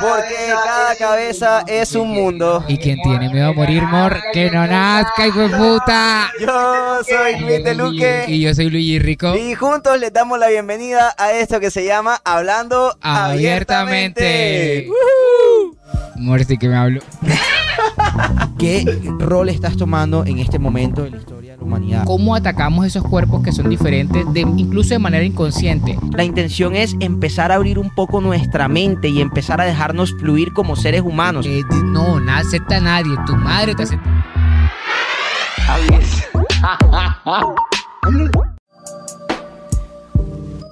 Porque cada cabeza es un mundo. Y quien tiene miedo a morir, mor, que no nazca, hijo de puta. Yo soy Luis de Luque. Y yo soy Luigi Rico. Y juntos les damos la bienvenida a esto que se llama Hablando Abiertamente. Abiertamente. Mor, sí que me hablo. ¿Qué rol estás tomando en este momento de la historia la humanidad? ¿Cómo atacamos esos cuerpos que son diferentes, de, incluso de manera inconsciente? La intención es empezar a abrir un poco nuestra mente y empezar a dejarnos fluir como seres humanos. Eh, no, no acepta a nadie. Tu madre te acepta.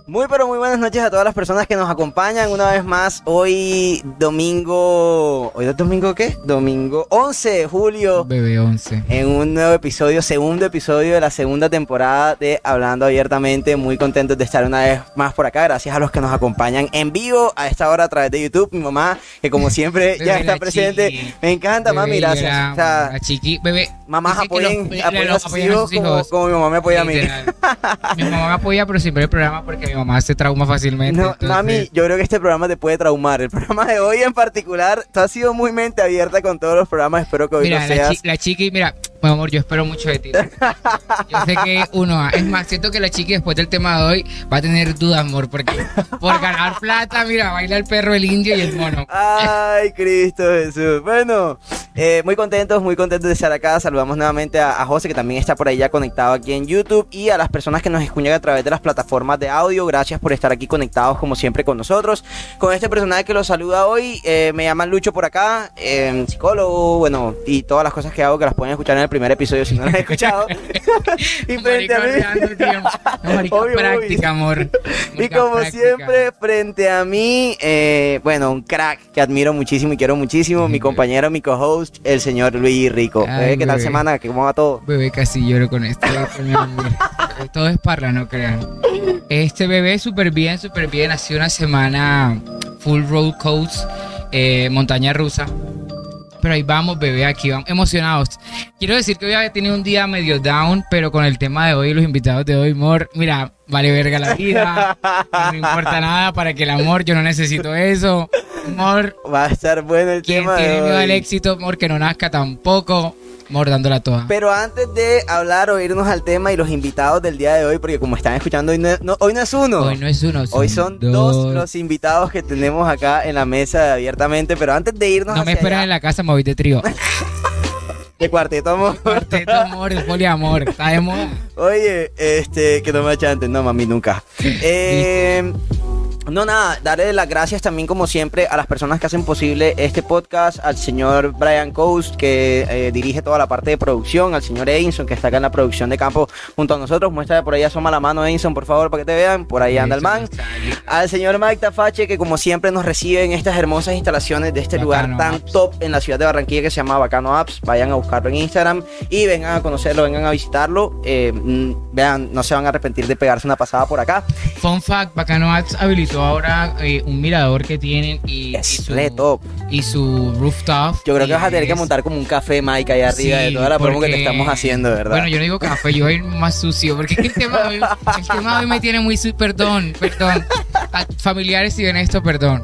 Muy pero muy buenas noches a todas las personas que nos acompañan una vez más hoy domingo... ¿Hoy es domingo qué? Domingo 11 de julio. Bebé 11. en un nuevo episodio, segundo episodio de la segunda temporada de Hablando Abiertamente. Muy contentos de estar una vez más por acá. Gracias a los que nos acompañan en vivo a esta hora a través de YouTube. Mi mamá, que como siempre ya está presente. chiqui. Me encanta, mami, Bebé, gracias. la- O sea, la chiqui, bebé. mamás apoyen, los- apoyen a sus a hijos sus como, hijos. como mi mamá me apoya a mí. Mi mamá me apoya, pero siempre el programa porque mamá se trauma fácilmente. No, entonces- mami, yo creo que este programa te puede traumar. El programa de hoy en particular, tú has sido muy mente abierta con todos los programas. Espero que hoy Mira, la, seas. chi- la chiqui, mira, mi amor, yo espero mucho de ti. Yo sé que uno, es más, siento que la chiqui después del tema de hoy va a tener dudas, amor, porque por ganar plata, mira, baila el perro, el indio y el mono. Ay, Cristo Jesús. Bueno, eh, muy contentos, muy contentos de estar acá. Saludamos nuevamente a, a José, que también está por ahí ya conectado aquí en YouTube. Y a las personas que nos escuchan a través de las plataformas de audio. Gracias por estar aquí conectados, como siempre, con nosotros. Con este personaje que los saluda hoy, eh, me llaman Lucho por acá, eh, psicólogo, bueno, y todas las cosas que hago que las pueden escuchar en el primer episodio si no las han escuchado. y frente a mí. marica, Obvio, obvio. práctica, amor. Y como práctica. siempre, frente a mí, eh, bueno, un crack que admiro muchísimo y quiero muchísimo, mi Ay, compañero, mi co-host, el señor Luis Rico. Ay, ¿Qué tal bebé. semana? ¿Cómo va todo? Bebé, casi lloro con esto. Todo es parla, no crean. Este bebé súper bien, súper bien. Ha sido una semana full road coast, eh, montaña rusa. Pero ahí vamos, bebé, aquí vamos, emocionados. Quiero decir que hoy había tenido un día medio down, pero con el tema de hoy, los invitados de hoy, amor, mira, vale verga la vida, no me importa nada para que el amor, yo no necesito eso. Amor, Va a estar bueno el quien tema tiene de miedo hoy. al éxito, amor, que no nazca tampoco, amor, dándola toda. Pero antes de hablar o irnos al tema y los invitados del día de hoy, porque como están escuchando, hoy no, no- hoy no es uno. Hoy no es uno, son, Hoy son dos. los invitados que tenemos acá en la mesa de abiertamente, pero antes de irnos No me allá- en la casa, me voy de trío. de cuarteto, amor. Cuarteto, amor, de poliamor, está de moda. Oye, este, que no me achanten, no mami, nunca. Eh, no, nada, darle las gracias también como siempre a las personas que hacen posible este podcast, al señor Brian Coast que eh, dirige toda la parte de producción, al señor Edinson que está acá en la producción de campo junto a nosotros. Muestra por ahí asoma la mano Edinson, por favor, para que te vean. Por ahí anda el man. Al señor Mike Tafache que como siempre nos recibe en estas hermosas instalaciones de este Bacano lugar tan Apps. top en la ciudad de Barranquilla que se llama Bacano Apps. Vayan a buscarlo en Instagram y vengan a conocerlo, vengan a visitarlo. Eh, mm, vean, no se van a arrepentir de pegarse una pasada por acá. Fun fact, Bacano Ads habilitó ahora eh, un mirador que tienen y, y Es su, top. y su rooftop. Yo creo que vas a tener que es- montar como un café, Mike, ahí arriba de toda la promo que te estamos haciendo, ¿verdad? Bueno, yo no digo café, yo soy más sucio, porque el tema, de hoy, el tema de hoy me tiene muy su perdón, perdón. A familiares si ven esto, perdón.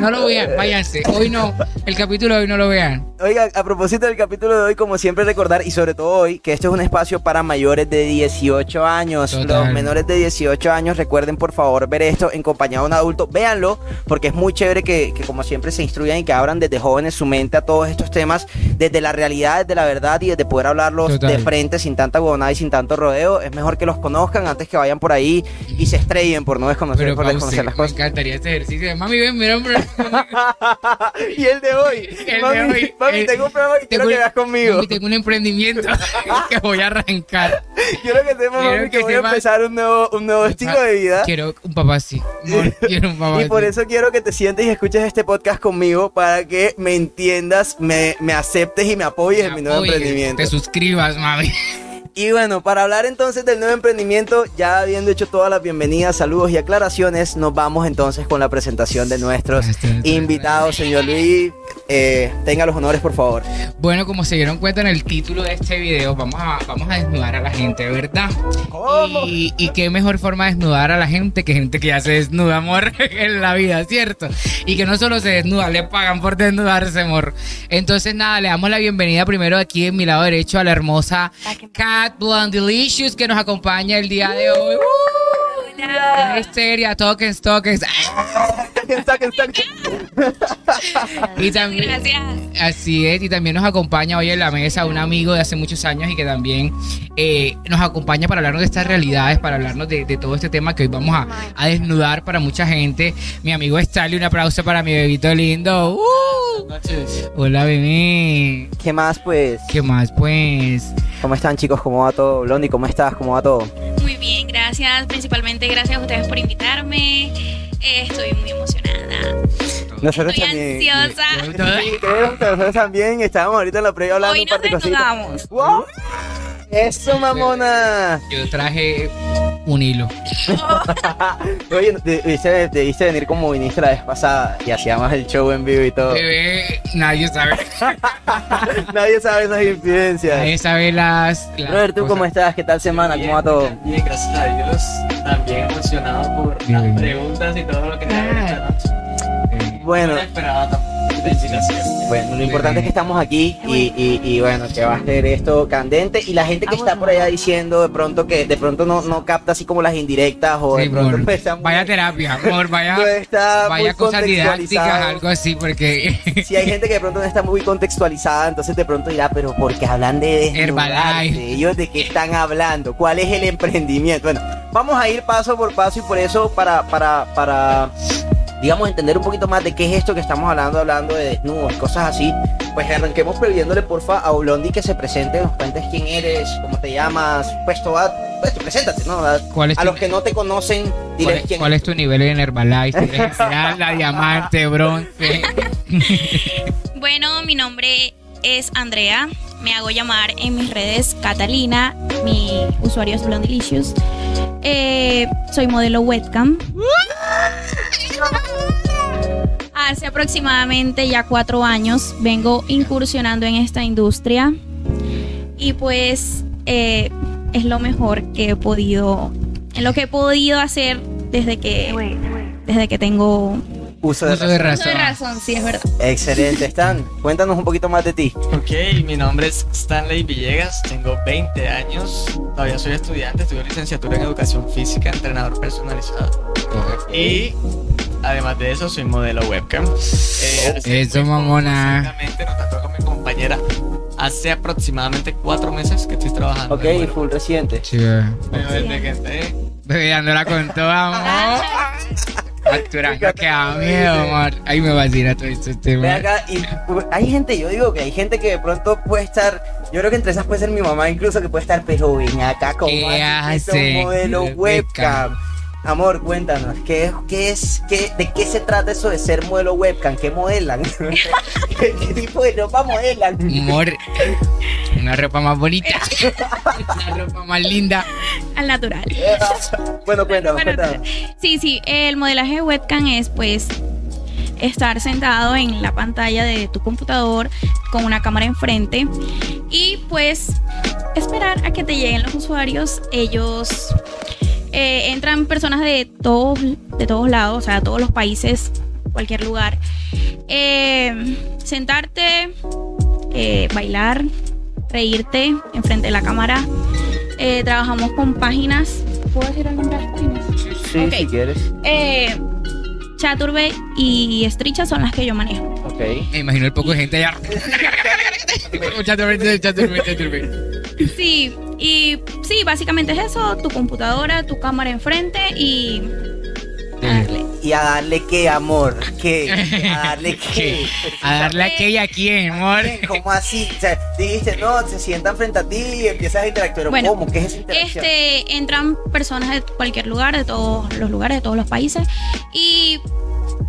No lo vean, váyanse. Hoy no, el capítulo de hoy no lo vean. Oiga, a propósito del capítulo de hoy, como siempre recordar, y sobre todo hoy, que esto es un espacio para mayores de 18 años. Total. Los menores de 18 años, recuerden por favor ver esto en compañía de un adulto. Véanlo, porque es muy chévere que, que como siempre se instruyan y que abran desde jóvenes su mente a todos estos temas, desde la realidad, desde la verdad y desde poder hablarlos Total. de frente sin tanta huevonada y sin tanto rodeo. Es mejor que los conozcan antes que vayan por ahí y se estrellen por no desconocer, Pero por desconocer las me cosas. encantaría este ejercicio. Mami, ven, mira, hombre. y el de hoy. El de mami, hoy, mami, el- tengo un programa que quiero que veas conmigo. Mami, tengo un emprendimiento que voy a arrancar. Quiero que sepas, mami, que, que voy a sepas- empezar un nuevo, un nuevo estilo de vida. Quiero un papá así. Amor, quiero un papá Y por así. eso quiero que te sientes y escuches este podcast conmigo para que me entiendas, me, me aceptes y me apoyes en mi nuevo emprendimiento. Te suscribas, mami. Y bueno, para hablar entonces del nuevo emprendimiento, ya habiendo hecho todas las bienvenidas, saludos y aclaraciones, nos vamos entonces con la presentación de nuestros Este, este, invitados, señor Luis. Eh, tenga los honores, por favor. Bueno, como se dieron cuenta en el título de este video, vamos a, vamos a desnudar a la gente, ¿verdad? ¿Cómo? Y, y qué mejor forma de desnudar a la gente que gente que ya se desnuda, amor, en la vida, ¿cierto? Y que no solo se desnuda, le pagan por desnudarse, amor. Entonces, nada, le damos la bienvenida primero aquí en mi lado derecho a la hermosa Cat Blonde Delicious que nos acompaña el día de hoy. Hola. Histeria, tokens, tokens. Y también, Gracias. Así es, y también nos acompaña hoy en la mesa un amigo de hace muchos años y que también eh, nos acompaña para hablarnos de estas realidades, para hablarnos de, de todo este tema que hoy vamos a, a desnudar para mucha gente. Mi amigo Stanley, un aplauso para mi bebito lindo. ¡Uh! Hola, bebé. ¿Qué más, pues? ¿Qué más, pues? ¿Cómo están, chicos? ¿Cómo va todo? Blondie, ¿cómo estás? ¿Cómo va todo? Muy bien, gracias. Principalmente gracias a ustedes por invitarme. Eh, estoy muy emocionada. Nosotros Estoy también. ansiosa. Sí, creo que nosotros también estábamos ahorita en la previa hablando Hoy un par nos de cositas. ¡Wow! ¡Eso, mamona! Yo traje un hilo. Oye, te- debiste, debiste venir como viniste la vez pasada y hacíamos el show en vivo y todo. Bebé, nadie sabe. Nadie sabe esas infidencias. Nadie sabe las. las Robert, ¿tú cosas. cómo estás? ¿Qué tal semana? ¿Cómo va todo? Bien, gracias a Dios. También emocionado por Bien. las preguntas y todo lo que te han hecho Bueno, No esperaba bueno, lo importante es que estamos aquí y, y- y bueno, que va a ser esto candente y la gente que está por allá diciendo de pronto que de pronto no, no capta así como las indirectas o de sí, pronto amor. muy- Vaya terapia, amor, vaya. no está Vaya muy cosas didácticas, algo así, porque Si hay gente que de pronto no está muy contextualizada, entonces de pronto dirá, pero ¿por qué hablan de? Herbalife. ¿Ellos de qué están hablando? ¿Cuál es el emprendimiento? Bueno, vamos a ir paso por paso y por eso para, para, para, digamos, entender un poquito más de qué es esto que estamos hablando, hablando de desnudos y cosas así, pues arranquemos pidiéndole porfa a Blondi que se presente, nos cuentes quién eres, cómo te llamas, pues toda, pues preséntate, ¿no? A, ¿cuál es a tu, los que no te conocen, cuál diles es- quién cuál es tu nivel en Herbalife? ¿Eres esmeralda, diamante, bronce? Bueno, mi nombre es Andrea. Me hago llamar en mis redes Catalina. Mi usuario es Blondilicious. Eh, soy modelo webcam. Hace aproximadamente ya cuatro años vengo incursionando en esta industria y pues eh, es lo mejor que he podido, en lo que he podido hacer desde que, desde que tengo uso de Uso de razón. uso de razón. razón, sí es verdad. Excelente, Stan. Cuéntanos un poquito más de ti. Ok, mi nombre es Stanley Villegas, tengo 20 años, todavía soy estudiante, estudio licenciatura en educación física, entrenador personalizado. Y además de eso, soy modelo webcam. Eh, Eso, mamona. Exactamente, nos trató con mi compañera hace aproximadamente cuatro meses que estoy trabajando. Ok, modelo. full reciente. Sí, bebé. Pero desde que entré, Bebé, dándola con todo, amor. Facturando que a miedo, amor. Ahí me vacila todo este tema. acá, y hay gente, yo digo que hay gente que de pronto puede estar, yo creo que entre esas puede ser mi mamá incluso que puede estar, pero ven acá como un modelo Webcam. webcam. Amor, cuéntanos, ¿qué, qué es, qué, ¿de qué se trata eso de ser modelo webcam? ¿Qué modelan? ¿Qué, qué tipo de ropa modelan? Amor, una ropa más bonita. Una ropa más linda. Al natural. bueno, cuéntanos, Bueno, cuéntanos. Sí, sí, el modelaje de webcam es pues estar sentado en la pantalla de tu computador con una cámara enfrente y pues esperar a que te lleguen los usuarios. Ellos eh, entran personas de todos, de todos lados, o sea, todos los países, cualquier lugar. Eh, sentarte, eh, bailar, reírte enfrente de la cámara. Eh, trabajamos con páginas. ¿Puedo decir el nombre de las páginas? Sí, ok. si quieres. Eh, Chaturbe y Stricha son las que yo manejo. Ok. Me imagino el poco de gente allá. Chaturbe, chaturbe, chaturbe. Sí, y sí, básicamente es eso, tu computadora, tu cámara enfrente y a darle. ¿Y a darle qué, amor? ¿Qué? ¿A darle qué? ¿Qué? A darle aquella a quién, amor. ¿Cómo así? O sea, dijiste, no, se sientan frente a ti y empiezas a interactuar. Bueno, ¿Cómo? ¿Qué es esa interacción? Este, entran personas de cualquier lugar, de todos los lugares, de todos los países. Y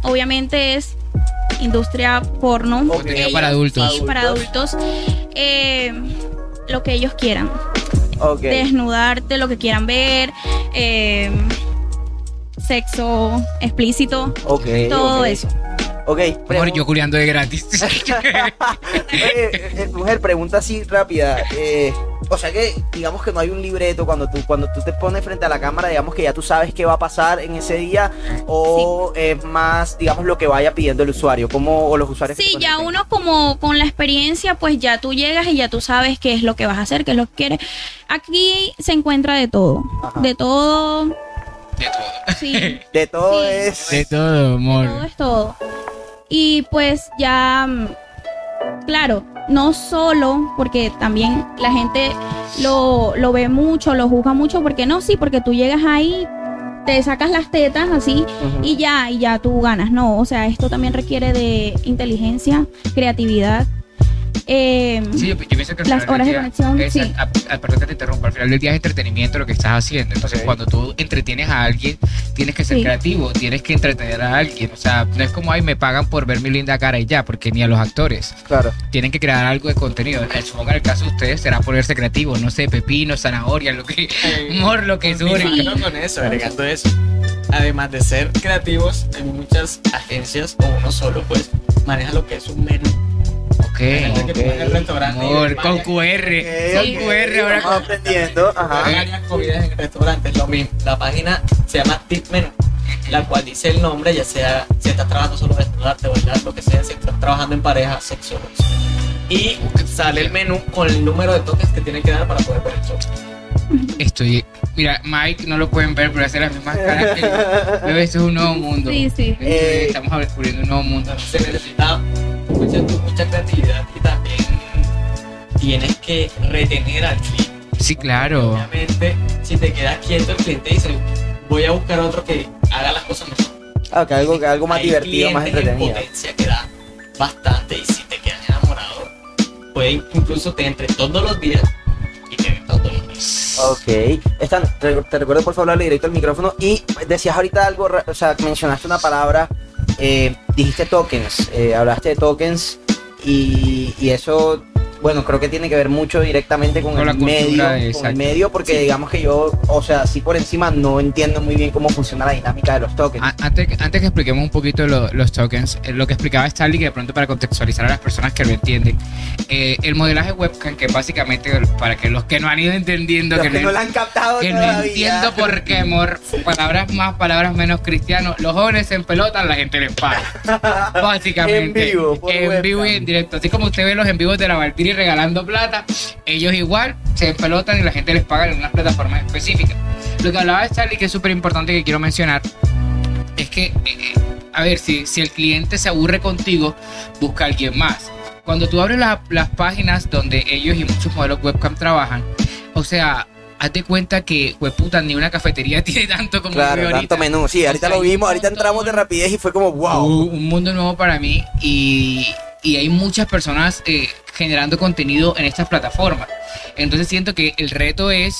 obviamente es industria porno. Contenido para adultos. Sí, para adultos. Eh, lo que ellos quieran. Ok. Desnudarte, lo que quieran ver. eh, sexo explícito. Ok, todo ok. eso. Ok, pregun- yo culiando de gratis. Oye, eh, mujer, pregunta así rápida. eh, o sea que, digamos que no hay un libreto cuando tú, cuando tú te pones frente a la cámara, digamos que ya tú sabes qué va a pasar en ese día, o es más, digamos, lo que vaya pidiendo el usuario, como o los usuarios. Sí, ya uno como con la experiencia, pues ya tú llegas y ya tú sabes qué es lo que vas a hacer, qué es lo que quieres. Aquí se encuentra de todo, Ajá. de todo, De todo. sí, De todo Sí. es. De todo, amor. todo es todo. Y pues ya, mm, claro, no solo porque también la gente lo, lo ve mucho, lo juzga mucho, porque no, sí, porque tú llegas ahí, te sacas las tetas así y ya, y ya tú ganas. No, o sea, esto también requiere de inteligencia, creatividad. Eh, Sí, yo, yo pienso que al Las final horas de del conexión, es- sí. a- a- perdón que te interrumpa, al final del día es entretenimiento lo que estás haciendo. Entonces, Ok. cuando tú entretienes a alguien, tienes que ser Sí. creativo, tienes que entretener a alguien. O sea, no es como, ay, me pagan por ver mi linda cara y ya, porque ni a los actores. Claro. Tienen que crear algo de contenido. Supongo que en el caso de ustedes será ponerse creativo, no sé, pepino, zanahoria, lo que, humor, lo que sobre. Continuando con eso, agregando eso. Además de ser creativos, hay muchas agencias o uno solo, pues, maneja lo que es un menú. Hay que el restaurante. Amor, con QR. Ok, Con ok, QR ahora Vamos aprendiendo. Ajá. hay varias comidas en restaurantes, lo mismo. La página se llama Tip Menú, la cual dice el nombre, ya sea si estás trabajando solo desnudarte, bailar, lo que sea, si estás trabajando en pareja, sexo. Y sale el menú con el número de toques que tiene que dar para poder ver el show. Estoy. Mira, Mike no lo pueden ver, pero hace las mismas caras que yo. Esto es un nuevo mundo. sí, sí. Eh, Estamos descubriendo un nuevo mundo. se necesita mucha, mucha creatividad y también tienes que retener al cliente. Sí, claro. Obviamente, si te quedas quieto, el cliente dice, voy a buscar otro que haga las cosas mejor. Ah, que algo, que algo más Hay divertido, más clientes en entretenido. potencia que da bastante y si te quedas enamorado, pueden incluso te entre todos los días y te ven todos los días. Ok. Stan, te, te recuerdo por favor hablarle directo al micrófono. Y decías ahorita algo, o sea, mencionaste una palabra, eh, dijiste tokens, eh, hablaste de tokens y, y eso, bueno, creo que tiene que ver mucho directamente con, Con el medio, con el medio, porque digamos que yo, o sea, sí por encima no entiendo muy bien cómo funciona la dinámica de los tokens. A- Antes, antes que expliquemos un poquito lo- los tokens, eh, lo que explicaba Stanley, que de pronto para contextualizar a las personas que lo entienden, eh, el modelaje webcam, que básicamente, para que los que no han ido entendiendo, Los que, que no- no la han captado que no todavía. entiendo por qué, amor, palabras más, palabras menos cristianos, los jóvenes se empelotan, la gente les paga. Básicamente. En vivo, por En vivo y webcam. en directo. Así como usted ve los en vivos de la Valkyrie regalando plata, ellos igual se empelotan y la gente les paga en unas plataformas específicas. Lo que hablaba de Charlie, que es súper importante que quiero mencionar, es que, eh, eh, a ver, si, si el cliente se aburre contigo, busca a alguien más. Cuando tú abres la- las páginas donde ellos y muchos modelos webcam trabajan, o sea, hazte cuenta que, puta, ni una cafetería tiene tanto como Claro, tanto ahorita. menú. Sí, O ahorita sea, lo vimos, ahorita entramos de rapidez y fue como wow. Un mundo nuevo para mí y, y hay muchas personas eh, generando contenido en estas plataformas. Entonces siento que el reto es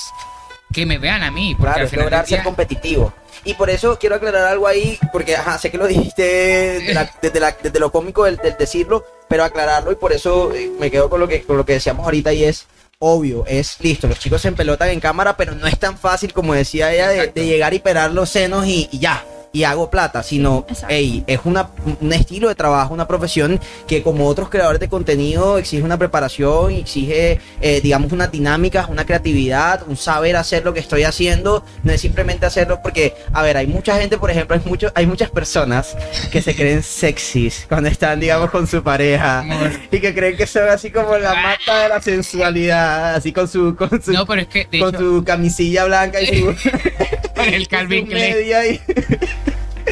que me vean a mí. Porque Claro, al final lograr ser competitivo. Y por eso quiero aclarar algo ahí, porque ajá, sé que lo dijiste de la- desde, la- desde lo cómico del, del decirlo, pero aclararlo y por eso eh, me quedo con lo que con lo que decíamos ahorita y es obvio, es listo, los chicos se empelotan en cámara, pero no es tan fácil como decía ella de, llegar y pelar los senos y, y ya. Y hago plata, sino, Exacto. hey, es una, un estilo de trabajo, una profesión que como otros creadores de contenido exige una preparación, exige, eh, digamos, unas dinámicas, una creatividad, un saber hacer lo que estoy haciendo, no es simplemente hacerlo porque, a ver, hay mucha gente, por ejemplo, hay, mucho, hay muchas personas que se creen sexys cuando están, digamos, con su pareja y que creen que son así como la mata de la sensualidad, así con su, con su, No, pero es que con hecho, su camisilla blanca y su, el y Calvin Klein.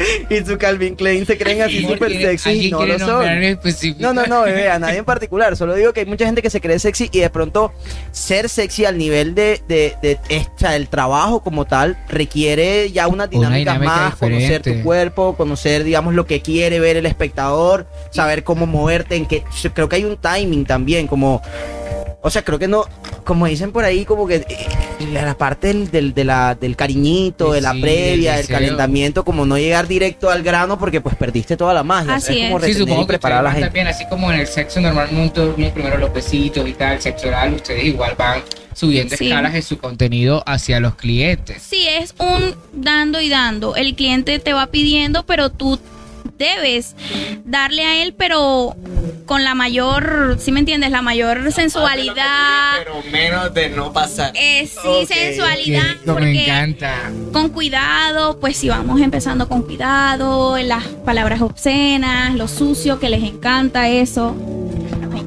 y, su Calvin Klein se creen así súper ¿quiere- sexy y ¿alguien no lo son. específico? No, no, no, bebé, a nadie en particular. Solo digo que hay mucha gente que se cree sexy y de pronto ser sexy al nivel de, de, de esta, el trabajo como tal requiere ya una dinámica, dinámica más, conocer tu cuerpo, conocer, digamos, lo que quiere ver el espectador, saber cómo moverte, en qué. Creo que hay un timing también, como. O sea, creo que no, como dicen por ahí, como que eh, la parte del, del, de la- del cariñito, de la Sí, previa, del calentamiento, como no llegar directo al grano porque pues perdiste toda la magia. Así es como. Sí, supongo y que preparar a la gente. también, así como en el sexo normalmente vienen primero los besitos y tal, sexo oral, ustedes igual van subiendo Sí. escalas en su contenido hacia los clientes. Sí, es un dando y dando. El cliente te va pidiendo, pero tú debes darle a él, pero con la mayor, ¿sí me entiendes? La mayor sensualidad. Pero menos de no pasar. Eh, sí, sensualidad. Rico, me porque encanta. con cuidado, pues si vamos empezando con cuidado, las palabras obscenas, lo sucio que les encanta eso.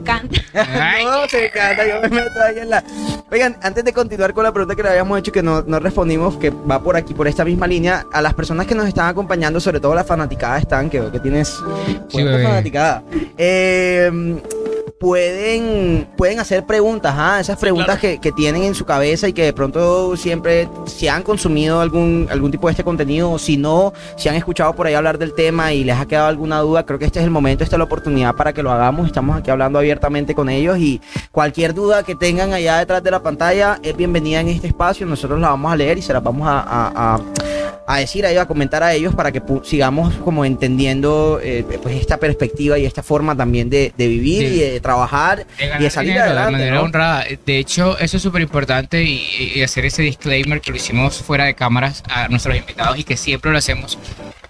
Encanta. Ay. no, te encanta, yo me meto ahí en la... Oigan, antes de continuar con la pregunta que le habíamos hecho que no, no respondimos, que va por aquí, por esta misma línea, a las personas que nos están acompañando, sobre todo las fanaticadas están, que veo que tienes cuántas bebé. fanaticadas, eh, pueden, pueden hacer preguntas, ¿ah? esas preguntas que, que tienen en su cabeza y que de pronto siempre, si han consumido algún, algún tipo de este contenido o si no, si han escuchado por ahí hablar del tema y les ha quedado alguna duda, creo que este es el momento, esta es la oportunidad para que lo hagamos. Estamos aquí hablando abiertamente con ellos y cualquier duda que tengan allá detrás de la pantalla es bienvenida en este espacio. Nosotros la vamos a leer y se las vamos a, a- a- a decir a ellos, a comentar a ellos para que sigamos como entendiendo eh, pues esta perspectiva y esta forma también de, de vivir De- y de trabajar de y de salir dinero adelante. de manera ¿no? honrada. De hecho, eso es súper importante y, y hacer ese disclaimer que lo hicimos fuera de cámaras a nuestros invitados y que siempre lo hacemos.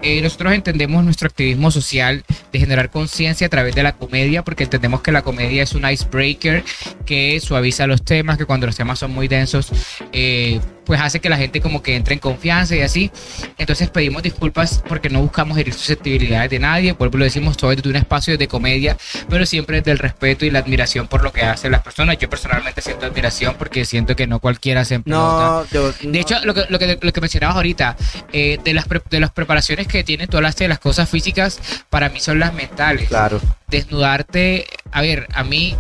Eh, nosotros entendemos nuestro activismo social de generar conciencia a través de la comedia, porque entendemos que la comedia es un icebreaker que suaviza los temas, que cuando los temas son muy densos, eh, pues hace que la gente como que entre en confianza y así. Entonces pedimos disculpas porque no buscamos herir susceptibilidades de nadie, vuelvo lo decimos todo desde un espacio de comedia, pero siempre desde el respeto y la admiración por lo que hacen las personas. Yo personalmente siento admiración porque siento que no cualquiera se. No, yo- De no. hecho, lo que, lo que, lo que mencionabas ahorita, eh, de, las pre- de las preparaciones que tienen, tú hablaste de las cosas físicas, para mí son las mentales. claro. Desnudarte, a ver, a mí,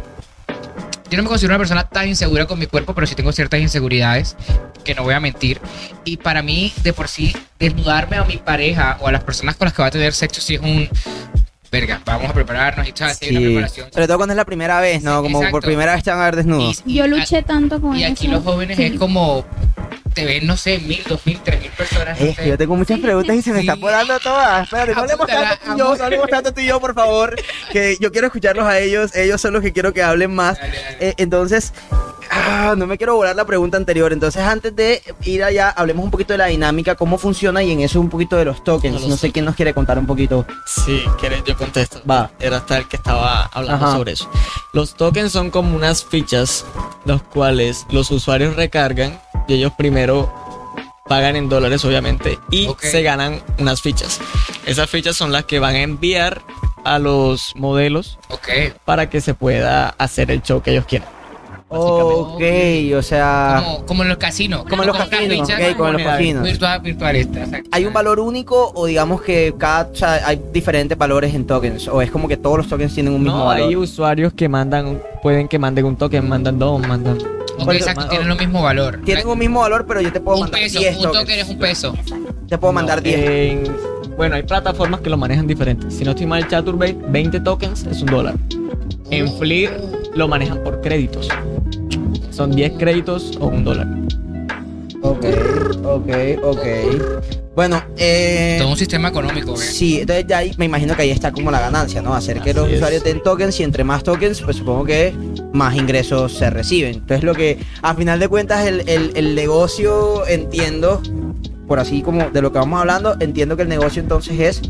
yo no me considero una persona tan insegura con mi cuerpo, pero sí tengo ciertas inseguridades, que no voy a mentir. Y para mí, de por sí, desnudarme a mi pareja o a las personas con las que va a tener sexo, sí es un... Verga, vamos a prepararnos y tal, sí, preparación. Sobre todo cuando es la primera vez, ¿no? Como por primera vez te van a ver desnudo. Y- Yo y- luché tanto con Y eso. aquí los jóvenes Sí. es como, te ven, no sé, mil, dos mil, tres mil personas. no Es que yo tengo muchas preguntas y se me Sí. están volando todas. Espérate, no hablemos tanto tú y yo, no hablemos tanto tú y yo, por favor. Que yo quiero escucharlos a ellos. Ellos son los que quiero que hablen más. Dale, dale. Eh, entonces, ah, no me quiero volar la pregunta anterior. Entonces, antes de ir allá, hablemos un poquito de la dinámica, cómo funciona y en eso un poquito de los tokens. Los No sé quién nos quiere contar un poquito. Sí, quieres, yo contesto. Va. Era hasta el que estaba hablando Ajá. sobre eso. Los tokens son como unas fichas, los cuales los usuarios recargan y ellos primero pagan en dólares, obviamente, y Ok. se ganan unas fichas. Esas fichas son las que van a enviar a los modelos Ok. para que se pueda hacer el show que ellos quieran. Ok, o sea, Como, como en los casinos. como en los casinos, fichas ok, como en los casinos. Virtual, exacto. ¿Hay un valor único o digamos que cada, o sea, hay diferentes valores en tokens? ¿O es como que todos los tokens tienen un mismo No, valor? hay usuarios que mandan, pueden que manden un token, mandan dos, mandan. Ok, exacto, tienen el mismo valor. Tienen un mismo valor, pero yo te puedo un mandar peso, 10 un token es un peso. Te puedo mandar No, 10. en- bueno, hay plataformas que lo manejan diferente. Si no estoy mal, Chaturbate, 20 tokens es un dólar. En Fleer lo manejan por créditos. Son 10 créditos o un dólar. Ok, ok, ok. Bueno, eh... Todo un sistema económico. Sí, entonces ya ahí me imagino que ahí está como la ganancia, ¿no? Hacer que Así los es. usuarios den tokens y entre más tokens, pues supongo que más ingresos se reciben. Entonces lo que, a final de cuentas, el, el- el negocio, entiendo, por así como de lo que vamos hablando, entiendo que el negocio entonces es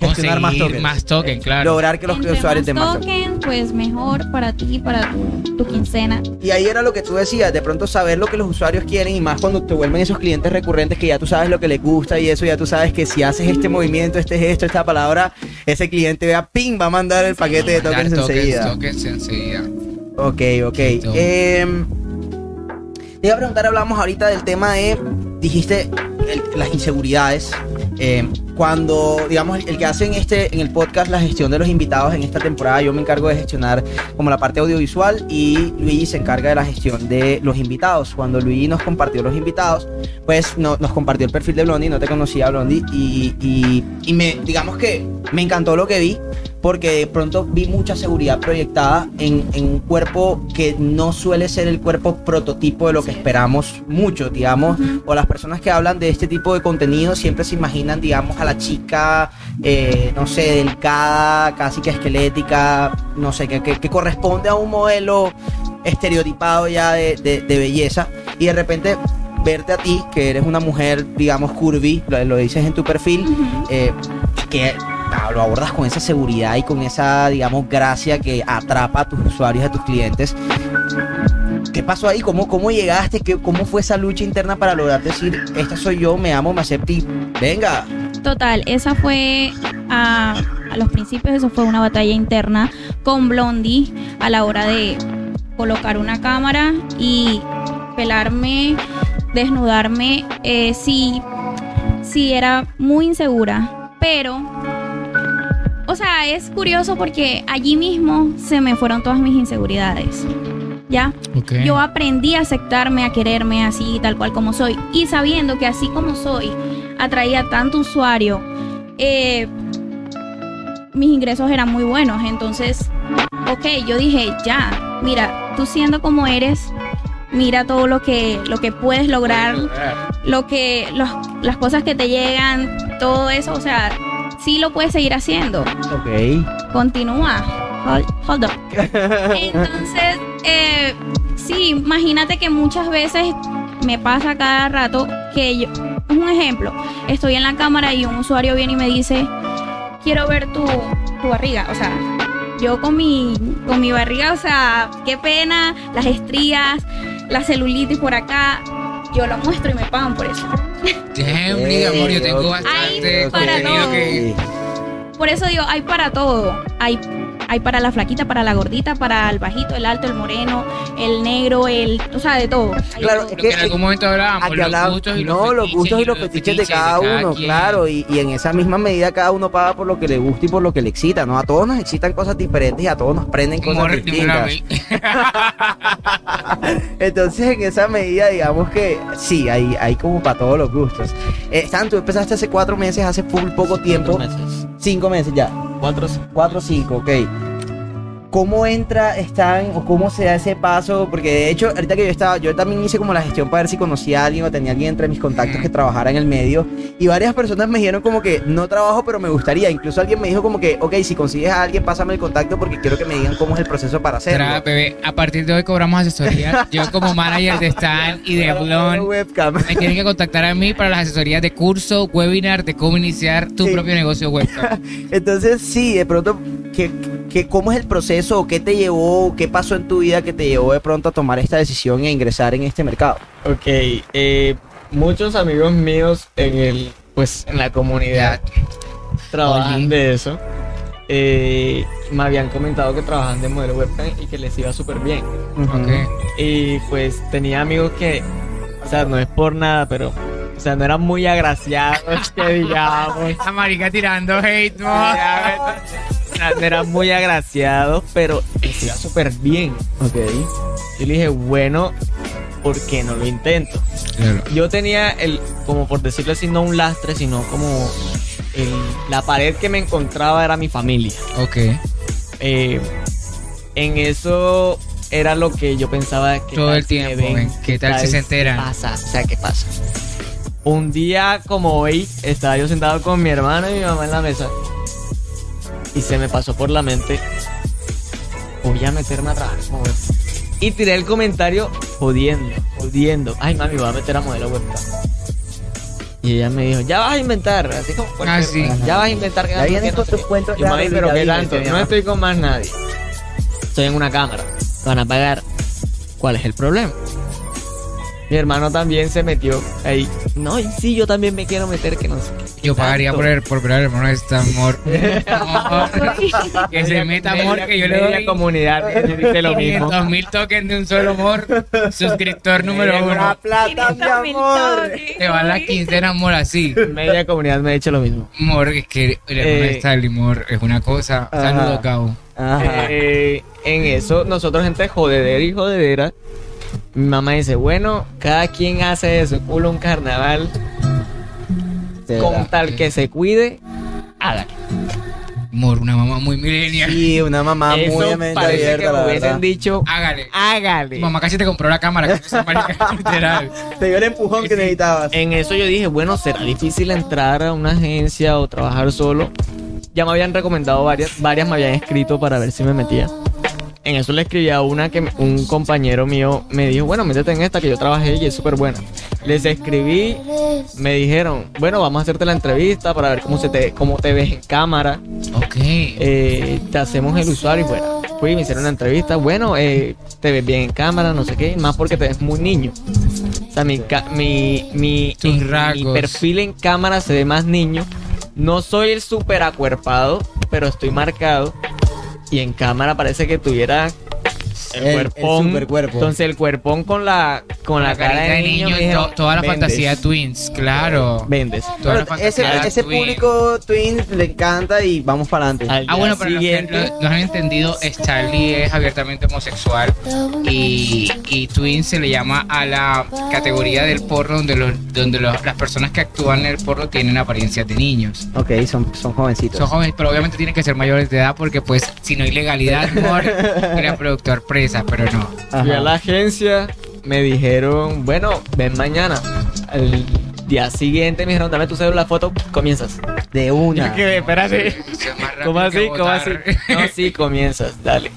gestionar más tokens. más token, claro. Lograr que los Entre usuarios den más más tokens. tokens, pues mejor para ti, para tu, tu quincena. Y ahí era lo que tú decías, de pronto saber lo que los usuarios quieren y más cuando te vuelven esos clientes recurrentes que ya tú sabes lo que les gusta y eso ya tú sabes que si haces este movimiento, este gesto, esta palabra, ese cliente vea, ping, va a mandar el paquete de Dar tokens enseguida. tokens enseguida. Ok, ok. Em, te iba a preguntar, hablamos ahorita del tema de, dijiste, el- las inseguridades. Em, cuando, digamos, el, que hace en, este, en el podcast la gestión de los invitados en esta temporada, yo me encargo de gestionar como la parte audiovisual y Luigi se encarga de la gestión de los invitados. Cuando Luigi nos compartió los invitados, pues no- nos compartió el perfil de Blondie, no te conocía Blondie, y, y, y me, digamos que me encantó lo que vi, porque de pronto vi mucha seguridad proyectada en, en un cuerpo que no suele ser el cuerpo prototipo de lo que esperamos mucho, digamos, o las personas que hablan de este tipo de contenido siempre se imaginan, digamos, a la chica, eh, no sé, delicada, casi que esquelética, no sé, que, que- que corresponde a un modelo estereotipado ya de, de- de belleza, y de repente verte a ti, que eres una mujer, digamos, curvy, lo, lo dices en tu perfil, eh, que lo abordas con esa seguridad y con esa, digamos, gracia que atrapa a tus usuarios, a tus clientes. ¿Qué pasó ahí? ¿Cómo, cómo llegaste? ¿Qué, ¿Cómo fue esa lucha interna para lograr decir, esta soy yo, me amo, me acepto y venga? Total, esa fue a, a los principios, eso fue una batalla interna con Blondie a la hora de colocar una cámara y pelarme, desnudarme. Eh, sí, sí, era muy insegura, pero, o sea, es curioso porque allí mismo se me fueron todas mis inseguridades. ¿Ya? Yo aprendí a aceptarme, a quererme así, tal cual como soy. Y sabiendo que así como soy, atraía tanto usuario, eh, mis ingresos eran muy buenos. Entonces, ok, yo dije, ya, mira, tú siendo como eres, mira todo lo que, lo que puedes lograr, lo que, los- las cosas que te llegan, todo eso, o sea, sí lo puedes seguir haciendo Ok. continúa. Hold, hold up. Entonces, eh, sí, imagínate que muchas veces me pasa cada rato que yo, un ejemplo, estoy en la cámara y un usuario viene y me dice, quiero ver tu, tu barriga, o sea, yo con mi, con mi barriga, o sea, qué pena, las estrías, la celulitis por acá, yo lo muestro y me pagan por eso. Damn, amor, yo tengo bastante para contenido no. que... Por eso digo, hay para todo. Hay, hay para la flaquita, para la gordita, para el bajito, el alto, el moreno, el negro, el. O sea, de todo. Claro, es que en algún momento hablábamos, Aquí los hablaba- gustos y los no, los fetiches gustos y los fetiches de cada uno, quien. claro, y, y en esa misma medida cada uno paga por lo que le gusta y por lo que le excita, ¿no? A todos nos excitan cosas diferentes y a todos nos prenden cosas distintas. Entonces, en esa medida, digamos que sí, hay, hay como para todos los gustos. Eh, Stan, tú empezaste hace cuatro meses, hace full poco tiempo, Cuatro meses. Cinco meses ya, Cuatro, cuatro, cinco, ok. ¿Cómo entra Stan o cómo se da ese paso? Porque de hecho, ahorita que yo estaba, yo también hice como la gestión para ver si conocía a alguien o tenía alguien entre mis contactos que trabajara en el medio. Y varias personas me dijeron como que no trabajo, pero me gustaría. Incluso alguien me dijo como que, ok, si consigues a alguien, pásame el contacto porque quiero que me digan cómo es el proceso para hacerlo. Tra, bebé, a partir de hoy cobramos asesoría. Yo como manager de Stan y de Blon, webcam. me tienen que contactar a mí para las asesorías de curso, webinar, de cómo iniciar tu Sí. propio negocio web. Entonces, sí, de pronto, ¿qué, qué, ¿cómo es el proceso? ¿Qué te llevó? ¿Qué pasó en tu vida que te llevó de pronto a tomar esta decisión e ingresar en este mercado? Ok, eh, muchos amigos míos en el, pues, en la comunidad trabajan Oye. de eso. Eh, me habían comentado que trabajan de modelo webcam y que les iba súper bien. Ok. Y pues tenía amigos que, o sea, no es por nada, pero, o sea, no eran muy agraciados, que digamos. La marica tirando hate, no. Eran muy agraciados, pero iba súper bien. Ok. Yo le dije, bueno, ¿por qué no lo intento? Claro. Yo tenía el, como por decirlo así, no un lastre, sino como el- la pared que me encontraba era mi familia. Ok. Eh, en eso era lo que yo pensaba que Todo el tiempo, ven, ¿qué tal si se enteran? ¿Qué pasa? O sea, ¿qué pasa? Un día como hoy, estaba yo sentado con mi hermano y mi mamá en la mesa y se me pasó por la mente, voy a meterme a trabajar como web. Y tiré el comentario jodiendo, jodiendo. Ay, mami, voy a meter a modelo webcam. Y ella me dijo, ya vas a inventar, así como Ah, sí. ya vas a inventar. que Ya vienes con tus qué". cuentos Yo, mami, y pero qué tanto, no estoy con más nadie. Estoy en una cámara. Van a pagar. ¿Cuál es el problema? Mi hermano también se metió ahí. No, y sí, yo también me quiero meter, que no sé qué. Yo pagaría por, el, por ver al hermano de este amor. Que se meta amor, que yo le doy comunidad me dice lo mismo. 500 mil tokens de un solo amor. Suscriptor número uno. plata, mi 500.000 amor. Te va la quincena, amor, así. Media comunidad me ha dicho lo mismo. Amor, es que el hermano Eh, de esta amor es una cosa. Saludos, Cabo. Eh, en eso, nosotros, gente jodedera y jodedera, mi mamá dice: Bueno, cada quien hace eso, culo un carnaval, con tal que se cuide, hágale. Amor, una mamá muy milenial. Sí, una mamá Eso muy mente parece abierta, que la hubiesen verdad. dicho: Hágale. Tu Hágale. mamá casi te compró la cámara. marica, literal. Te dio el empujón que necesitabas. En eso yo dije: Bueno, será difícil entrar a una agencia o trabajar solo. Ya me habían recomendado varias, varias me habían escrito para ver si me metía. En eso le escribí a una que me- un compañero mío me dijo, bueno, métete en esta que yo trabajé y es súper buena. Les escribí, me dijeron, bueno, vamos a hacerte la entrevista para ver cómo, se te, cómo te ves en cámara. Ok. Eh, te hacemos el usuario y bueno, fui, me hicieron una entrevista. Bueno, eh, te ves bien en cámara, no sé qué, más porque te ves muy niño. O sea, mi, mi, mi, mi perfil en cámara se ve más niño. No soy el súper acuerpado, pero estoy marcado. Y en cámara parece que tuviera el, El- el cuerpón. supercuerpo. Entonces el cuerpón con la, con la, cara carita de niño. dijeron, to- toda la "Vendes, fantasía de Twins, claro. Vendes. Toda la ese, ese Twins. público Twins le encanta y vamos para adelante. Al Ah, bueno, pero los no han entendido, Charlie es abiertamente homosexual y, y Twin se le llama a la categoría del porno donde, los, donde los- las personas que actúan en el porno tienen apariencias de niños. Ok, son, son jovencitos. Son jóvenes, pero obviamente tienen que ser mayores de edad porque pues si no hay legalidad, amor, era productor presa, pero no. Fui a la agencia, me dijeron, bueno, ven mañana. Al día siguiente me dijeron, dame tu cédula, foto, comienzas. De una. Quedé, espérate. ¿Cómo así? que ¿Cómo así? No, sí, comienzas, dale.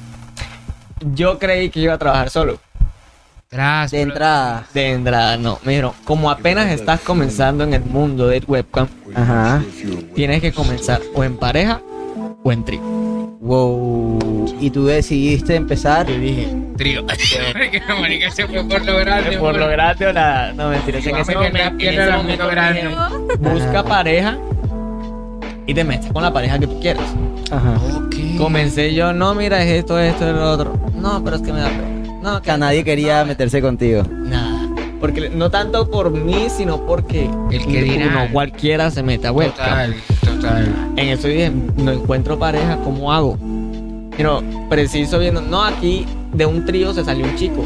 Yo creí que iba a trabajar solo. Tras, De entrada. De entrada, no. Me dijeron, como apenas estás comenzando en el mundo del webcam, Ajá. tienes que comenzar o en pareja o en trío. Wow. Y tú decidiste empezar. Y dije, Trío. Que la marica se fue por lo grande. por lo grande o la... No, mentira, en ese a momento, en ese momento grande. busca pareja y te metes con la pareja que tú quieras. Ajá. Ok. Comencé yo, no, mira, es esto, esto, es lo otro. No, pero es que me da pena. No, O sea, nadie quería meterse contigo. Nada. Porque no tanto por mí, sino porque El que dirá. uno cualquiera se a. Total, total. En eso dije, no encuentro pareja, ¿cómo hago? Pero preciso viendo, no, aquí de un trío se salió un chico.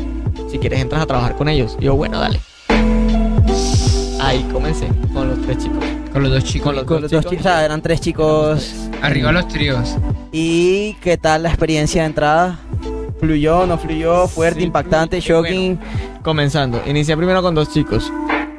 Si quieres entras a trabajar con ellos. Y yo, bueno, dale. Ahí comencé con los tres chicos. Con los dos chicos. Con los Con los dos chicos, o sea, eran tres chicos. Arriba los tríos. ¿Y qué tal la experiencia de entrada? ¿Fluyó, no fluyó? ¿Fuerte, Sí, impactante, shocking? Comenzando, inicié primero con dos chicos.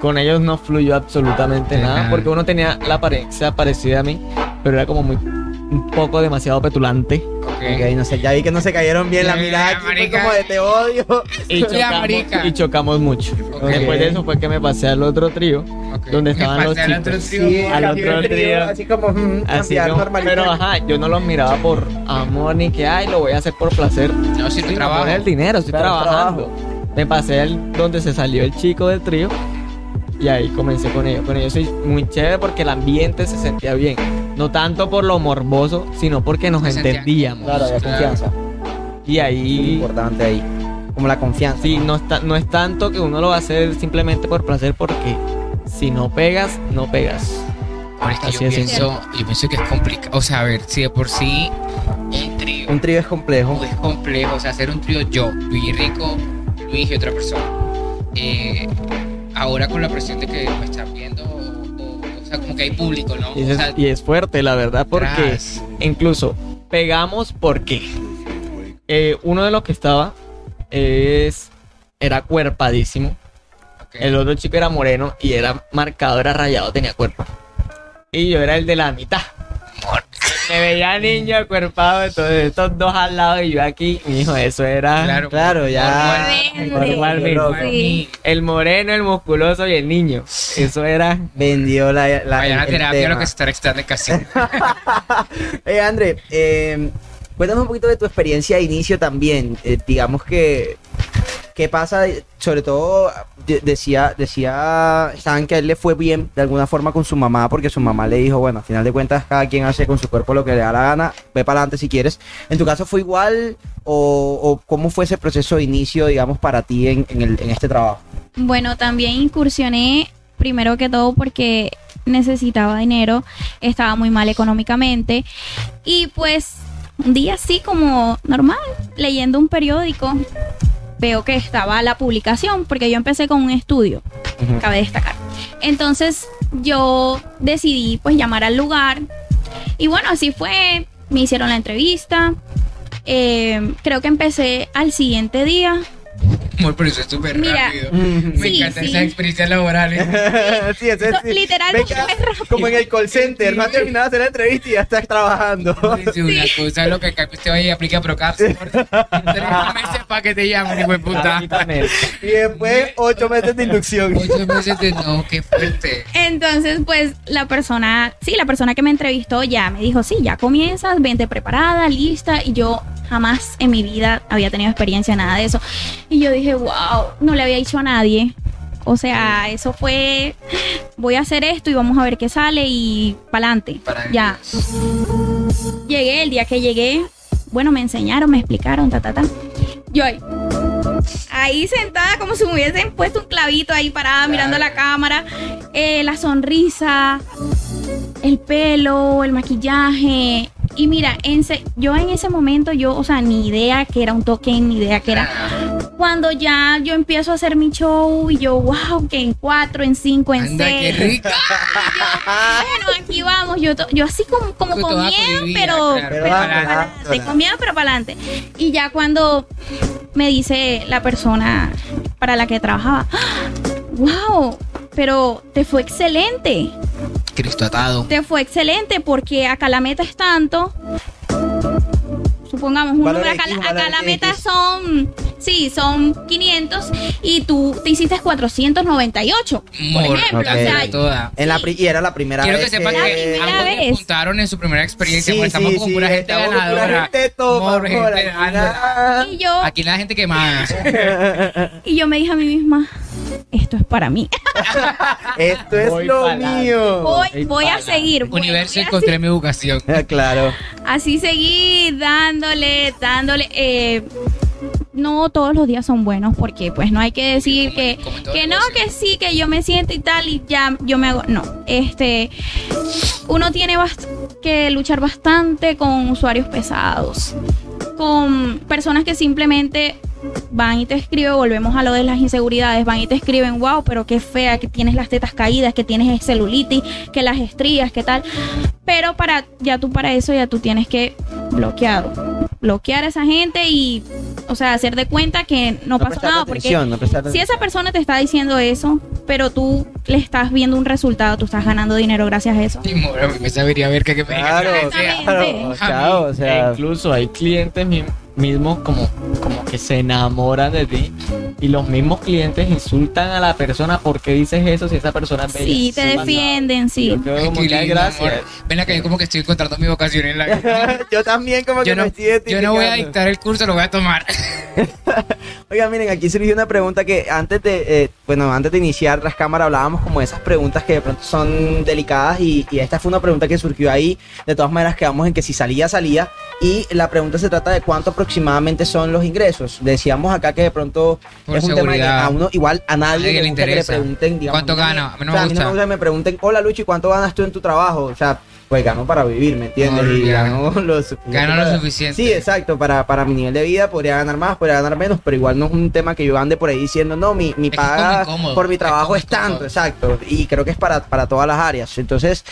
Con ellos no fluyó absolutamente nada, nada. porque uno tenía la apariencia parecida a mí, pero era como muy un poco demasiado petulante. Ok. Ok, no sé, ya vi que no se cayeron bien la mirada aquí, fue como de te odio. Y chocamos, y chocamos mucho. Ok. Después de eso fue que me pasé al otro trío, ok. donde ¿Qué estaban los pasa al chicos. otro trío? Sí, al otro el trío. Así como, mm, Así como- pero ajá, yo no los miraba por amor ni que ay lo voy a hacer por placer. No, si no Sí, trabajo. el dinero, estoy Claro, trabajando. Me pasé al donde se salió el chico del trío y ahí comencé con ellos. Con ellos soy muy chévere porque el ambiente se sentía bien. No tanto por lo morboso, sino porque nos Se entendíamos. Claro, había confianza. Y Muy ahí importante ahí. Como la confianza. Sí, no, está, no es tanto que uno lo va a hacer simplemente por placer, porque si no pegas, no pegas. Es que Así yo pienso, yo pienso que es complicado. O sea, a ver, si de por sí un trío Un trío es complejo. es complejo, o sea, hacer un trío yo, Luis Rico, Luis y otra persona. Eh, ahora con la presión de que me están viendo, o, sea, como que hay público, ¿no? Y O es, sea, y es fuerte, la verdad, porque tras. incluso pegamos porque eh, uno de los que estaba es era cuerpadísimo. El otro chico era moreno y era marcado, era rayado, tenía cuerpo. Y yo era el de la mitad. Me veía niño acuerpado, entonces estos dos al lado y yo aquí, mi hijo, eso era Claro, Claro, ya. Normal. Sí. el moreno, el musculoso y el niño. Eso era Vendió la, la Vayan a el terapia tema. lo que se está extrañando casi. Eh, André, eh, cuéntanos un poquito de tu experiencia de inicio también. Eh, digamos que, ¿qué pasa? Sobre todo, de- decía, decía, saben que a él le fue bien de alguna forma con su mamá, porque su mamá le dijo, bueno, al final de cuentas, cada quien hace con su cuerpo lo que le da la gana, ve para adelante si quieres. ¿En tu caso fue igual o, o cómo fue ese proceso de inicio, digamos, para ti en, en el- en este trabajo? Bueno, también incursioné primero que todo porque necesitaba dinero, estaba muy mal económicamente y pues un día así como normal, leyendo un periódico, veo que estaba la publicación porque yo empecé con un estudio, cabe destacar. Entonces yo decidí pues llamar al lugar y bueno, así fue, me hicieron la entrevista, eh, creo que empecé al siguiente día Amor, pero eso es súper rápido. Mm. Me Sí, encantan sí. esas experiencias laborales. sí, eso es sí. literal, no es rápido. como en el call center, no has terminado de hacer la entrevista y ya estás trabajando. Sí, una cosa es lo que acá usted vaya y aplica Procaps tres meses para que te llamen, hijo de puta. y después ocho meses de inducción. Ocho meses de no, qué fuerte. Entonces, pues la persona, sí, la persona que me entrevistó ya me dijo, sí, ya comienzas, vente preparada, lista. Y yo jamás en mi vida había tenido experiencia en nada de eso. Y yo dije, wow, no le había dicho a nadie. O sea, eso fue, voy a hacer esto y vamos a ver qué sale y pa'lante. Para Ya. Llegué, el día que llegué, bueno, me enseñaron, me explicaron, ta, ta, ta. Yo ahí, ahí sentada como si me hubiesen puesto un clavito ahí parada mirando la cámara, eh, la sonrisa, el pelo, el maquillaje. Y mira, en se- yo en ese momento, yo, o sea, ni idea que era un token, ni idea que era. Cuando ya yo empiezo a hacer mi show y yo, wow, que en cuatro, en cinco, en Anda, qué seis. rica. Bueno, aquí vamos, yo, to- yo así como, como Tú con toda miedo, cohibida, pero, claro, pero pero para adelante. adelante, con miedo, pero para adelante. Y ya cuando me dice la persona para la que trabajaba, wow, pero te fue excelente, Cristo atado. te fue excelente porque acá la meta es tanto. Supongamos, un Valor número, acá, X, acá valor la meta son, sí, son 500 y tú te hiciste 498, por Mor, ejemplo. ok. O sea, toda. En la pri- y era la primera Quiero que vez sepan La que primera ambos vez. apuntaron en su primera experiencia. Sí, porque estamos sí, con sí, pura gente pura ganadora. gente top, Mor, amor, gente aquí ganadora. nada. y yo, Aquí la gente quemada. Y yo me dije a mí misma, esto es para mí. Esto es Voy lo pa'lante. mío. Voy, voy a seguir. Universo, voy a encontré mi vocación. Claro. Así seguí dándole, dándole. eh, no todos los días son buenos porque pues no hay que decir Como- que, como que no, que sí, que yo me siento y tal y ya yo me hago. No, este, uno tiene bast- que luchar bastante con usuarios pesados, con personas que simplemente van y te escriben, volvemos a lo de las inseguridades, van y te escriben, wow, pero qué fea, que tienes las tetas caídas, que tienes celulitis, que las estrías, que tal. Pero para, ya tú para eso, ya tú tienes que bloquear, bloquear a esa gente y, o sea, hacer de cuenta que no, pasó prestar nada, porque atención, no si esa persona te está diciendo eso, pero tú le estás viendo un resultado, tú estás ganando dinero gracias a eso. Mí me sabería ver que, que me Claro, sea. claro, chao, o E sea, incluso hay clientes mismos como, como que se enamoran de ti y los mismos clientes insultan a la persona porque dices eso si esa persona es bella. Sí, te Sí, defienden, sí. Yo creo como lindo, gracias. amor. Ven acá, yo como que estoy encontrando mi vocación en la vida. yo también como que Yo no, me estoy yo no voy a dictar el curso, lo voy a tomar. Oiga, miren, aquí surgió una pregunta que antes de, eh, bueno, antes de iniciar las cámaras hablábamos como de esas preguntas que de pronto son delicadas y, y esta fue una pregunta que surgió ahí. De todas maneras quedamos en que si salía, salía. Y la pregunta se trata de cuánto aproximadamente son los ingresos. Decíamos acá que de pronto Por es un tema que seguridad. a uno igual a nadie, le que pregunten, digamos, ¿Cuánto gana? A mí no o sea, me a mí no me gusta. gusta que me pregunten, hola Luchi, ¿cuánto ganas tú en tu trabajo? O sea, pues gano para vivir, ¿me entiendes? No, y ya. gano lo suficiente. Gano lo suficiente. Sí, exacto, para, para mi nivel de vida podría ganar más, podría ganar menos, pero igual no es un tema que yo ande por ahí diciendo, no, mi, mi paga incómodo, por mi trabajo es, tanto, exacto, y creo que es para, para todas las áreas. Entonces,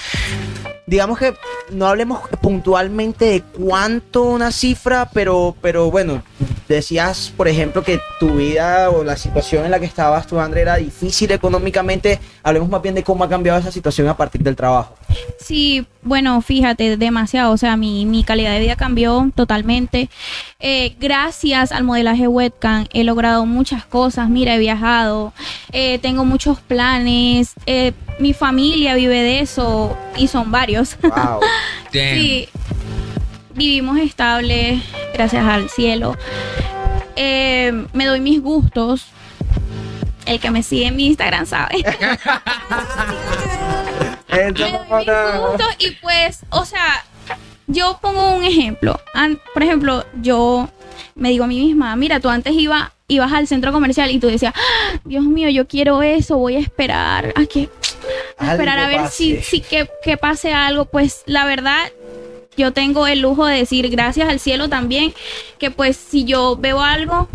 digamos que no hablemos puntualmente de cuánto una cifra, pero, pero bueno, decías, por ejemplo, que tu vida o la situación en la que estabas tú, André, era difícil económicamente. Hablemos más bien de cómo ha cambiado esa situación a partir del trabajo. Sí, bueno, fíjate, demasiado. O sea, mi, mi calidad de vida cambió totalmente. Eh, gracias al modelaje webcam he logrado muchas cosas. Mira, he viajado, eh, tengo muchos planes. eh, mi familia vive de eso y son varios. Wow. Sí, vivimos estables, gracias al cielo. Eh, me doy mis gustos. El que me sigue en mi Instagram sabe. y pues, o sea, yo pongo un ejemplo. Por ejemplo, yo me digo a mí misma, mira, tú antes iba, ibas al centro comercial y tú decías, "Ah, Dios mío, yo quiero eso, voy a esperar a que a esperar a ver si, si que, que pase algo. Pues la verdad, yo tengo el lujo de decir gracias al cielo también, que pues si yo veo algo,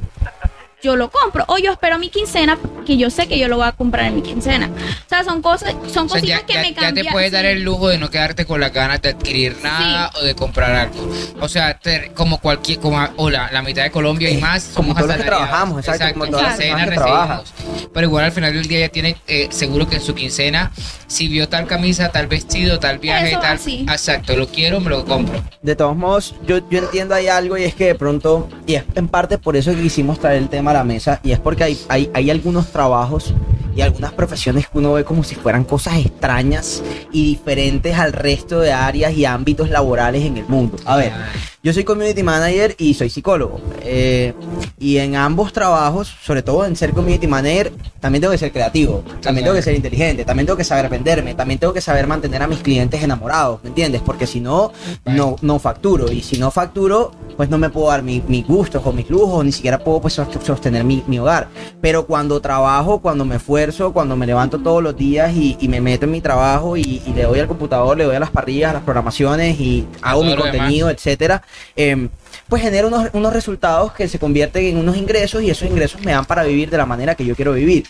yo lo compro. O yo espero mi quincena, porque yo sé que yo lo voy a comprar en mi quincena. O sea, son cosas, son O sea, cositas ya, que ya- me ya cambian. te puedes dar el lujo de no quedarte con las ganas de adquirir nada o de comprar algo. O sea, te- como cualquier, como hola, la mitad de Colombia y más, como somos todos los que asalariados. trabajamos, exacto, como todas las que. Pero igual al final del día ya tienen eh, seguro que en su quincena, si vio tal camisa, tal vestido, tal viaje, Eso, tal. así. Exacto, lo quiero, me lo compro. De todos modos, yo, yo entiendo ahí algo y es que de pronto, y es en parte por eso que quisimos traer el tema a la mesa, y es porque hay, hay, hay algunos trabajos y algunas profesiones que uno ve como si fueran cosas extrañas y diferentes al resto de áreas y ámbitos laborales en el mundo. A ver, yo soy community manager y soy psicólogo. eh, y en ambos trabajos, sobre todo en ser community manager, también tengo que ser creativo, también tengo que ser inteligente, también tengo que saber venderme, también tengo que saber mantener a mis clientes enamorados, ¿me entiendes? Porque si no, no, no facturo. Y si no facturo, pues no me puedo dar mi- mis gustos o mis lujos, ni siquiera puedo pues, sost- sostener mi, mi hogar. Pero cuando trabajo, cuando me esfuerzo, cuando me levanto todos los días y, y me meto en mi trabajo y, y le doy al computador, le doy a las parrillas, a las programaciones y hago mi lo demás. contenido, etcétera, em, pues genero unos, unos resultados que se convierten en unos ingresos y esos ingresos me dan para vivir de la manera que yo quiero vivir.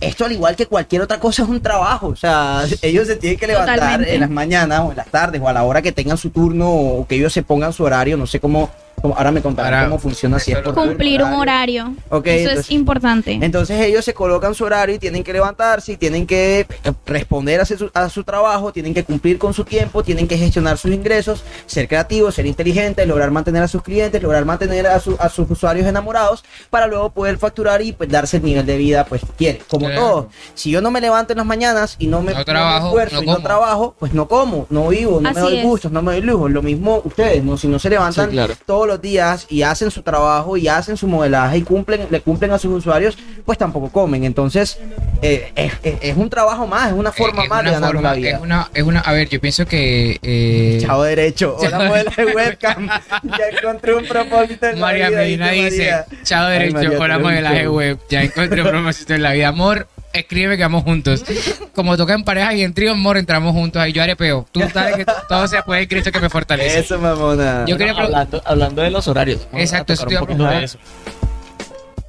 Esto al igual que cualquier otra cosa es un trabajo, o sea, ellos se tienen que levantar Totalmente. en las mañanas o en las tardes o a la hora que tengan su turno o que ellos se pongan su horario, no sé cómo- ahora me contarán cómo funciona si es por Cumplir un horario. Ok, Eso entonces- es importante. entonces ellos se colocan su horario y tienen que levantarse y tienen que eh, responder a su, a su trabajo, tienen que cumplir con su tiempo, tienen que gestionar sus ingresos, ser creativos, ser inteligentes, lograr mantener a sus clientes, lograr mantener a, su- a sus usuarios enamorados para luego poder facturar y pues darse el nivel de vida pues que quiere. Como Claro. todo, si yo no me levanto en las mañanas y no me, No me trabajo, esfuerzo no y no trabajo, pues no como, no vivo, no Así me doy gustos, no me doy lujos. Lo mismo ustedes, ¿no? Si no se levantan Sí, claro. todos los días y hacen su trabajo y hacen su modelaje y cumplen, le cumplen a sus usuarios, pues tampoco comen. Entonces, eh, es, es- es un trabajo más, es una forma es más de una ganarnos forma- la vida. Es una, es una, a ver, yo pienso que. eh, Chavo derecho, hola Chavo- modelo de webcam. ya encontré un propósito en María la vida. Medina ¿viste, dice, María? chao Ay, derecho, María, hola modelaje web, ya encontré un propósito en la vida. Amor, escribe que vamos juntos. Como toca en pareja y en trío, amor, entramos juntos. Ahí yo arepeo. Tú sabes que todo se puede en Cristo que me fortalece. Eso, mamona. Yo quería preguntar. hablando, hablando de los horarios. Exacto, eso te iba a de eso.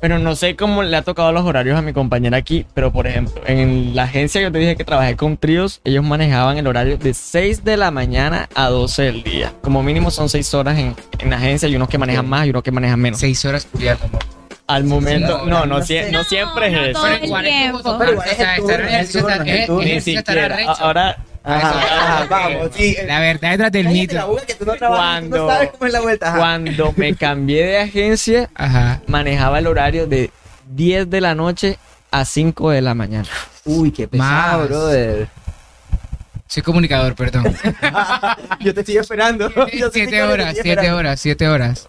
Pero no sé cómo le ha tocado los horarios a mi compañera aquí, pero por ejemplo, en la agencia que yo te dije que trabajé con tríos, ellos manejaban el horario de 6 de la mañana a 12 del día. Como mínimo son 6 horas en, en la agencia y unos que manejan más y unos que manejan menos. Seis horas estudiando. amor. Al momento, Sí, no, no no, sé. sie- no No, siempre no es eso. Pero el igual es es es es es- es. Ahora, Ajá, ajá, vamos, sí. La verdad detrás del mito. la boca que tú no trabajas, tú no Cuando- sabes cómo es la vuelta. Ajá. cuando me cambié de agencia, Ajá. manejaba el horario de 10 de la noche a 5 de la mañana. Uy, qué pesado, Más. brother. Soy comunicador, perdón. Yo te estoy esperando. Yo te siete estoy horas, siete esperando. horas, siete horas.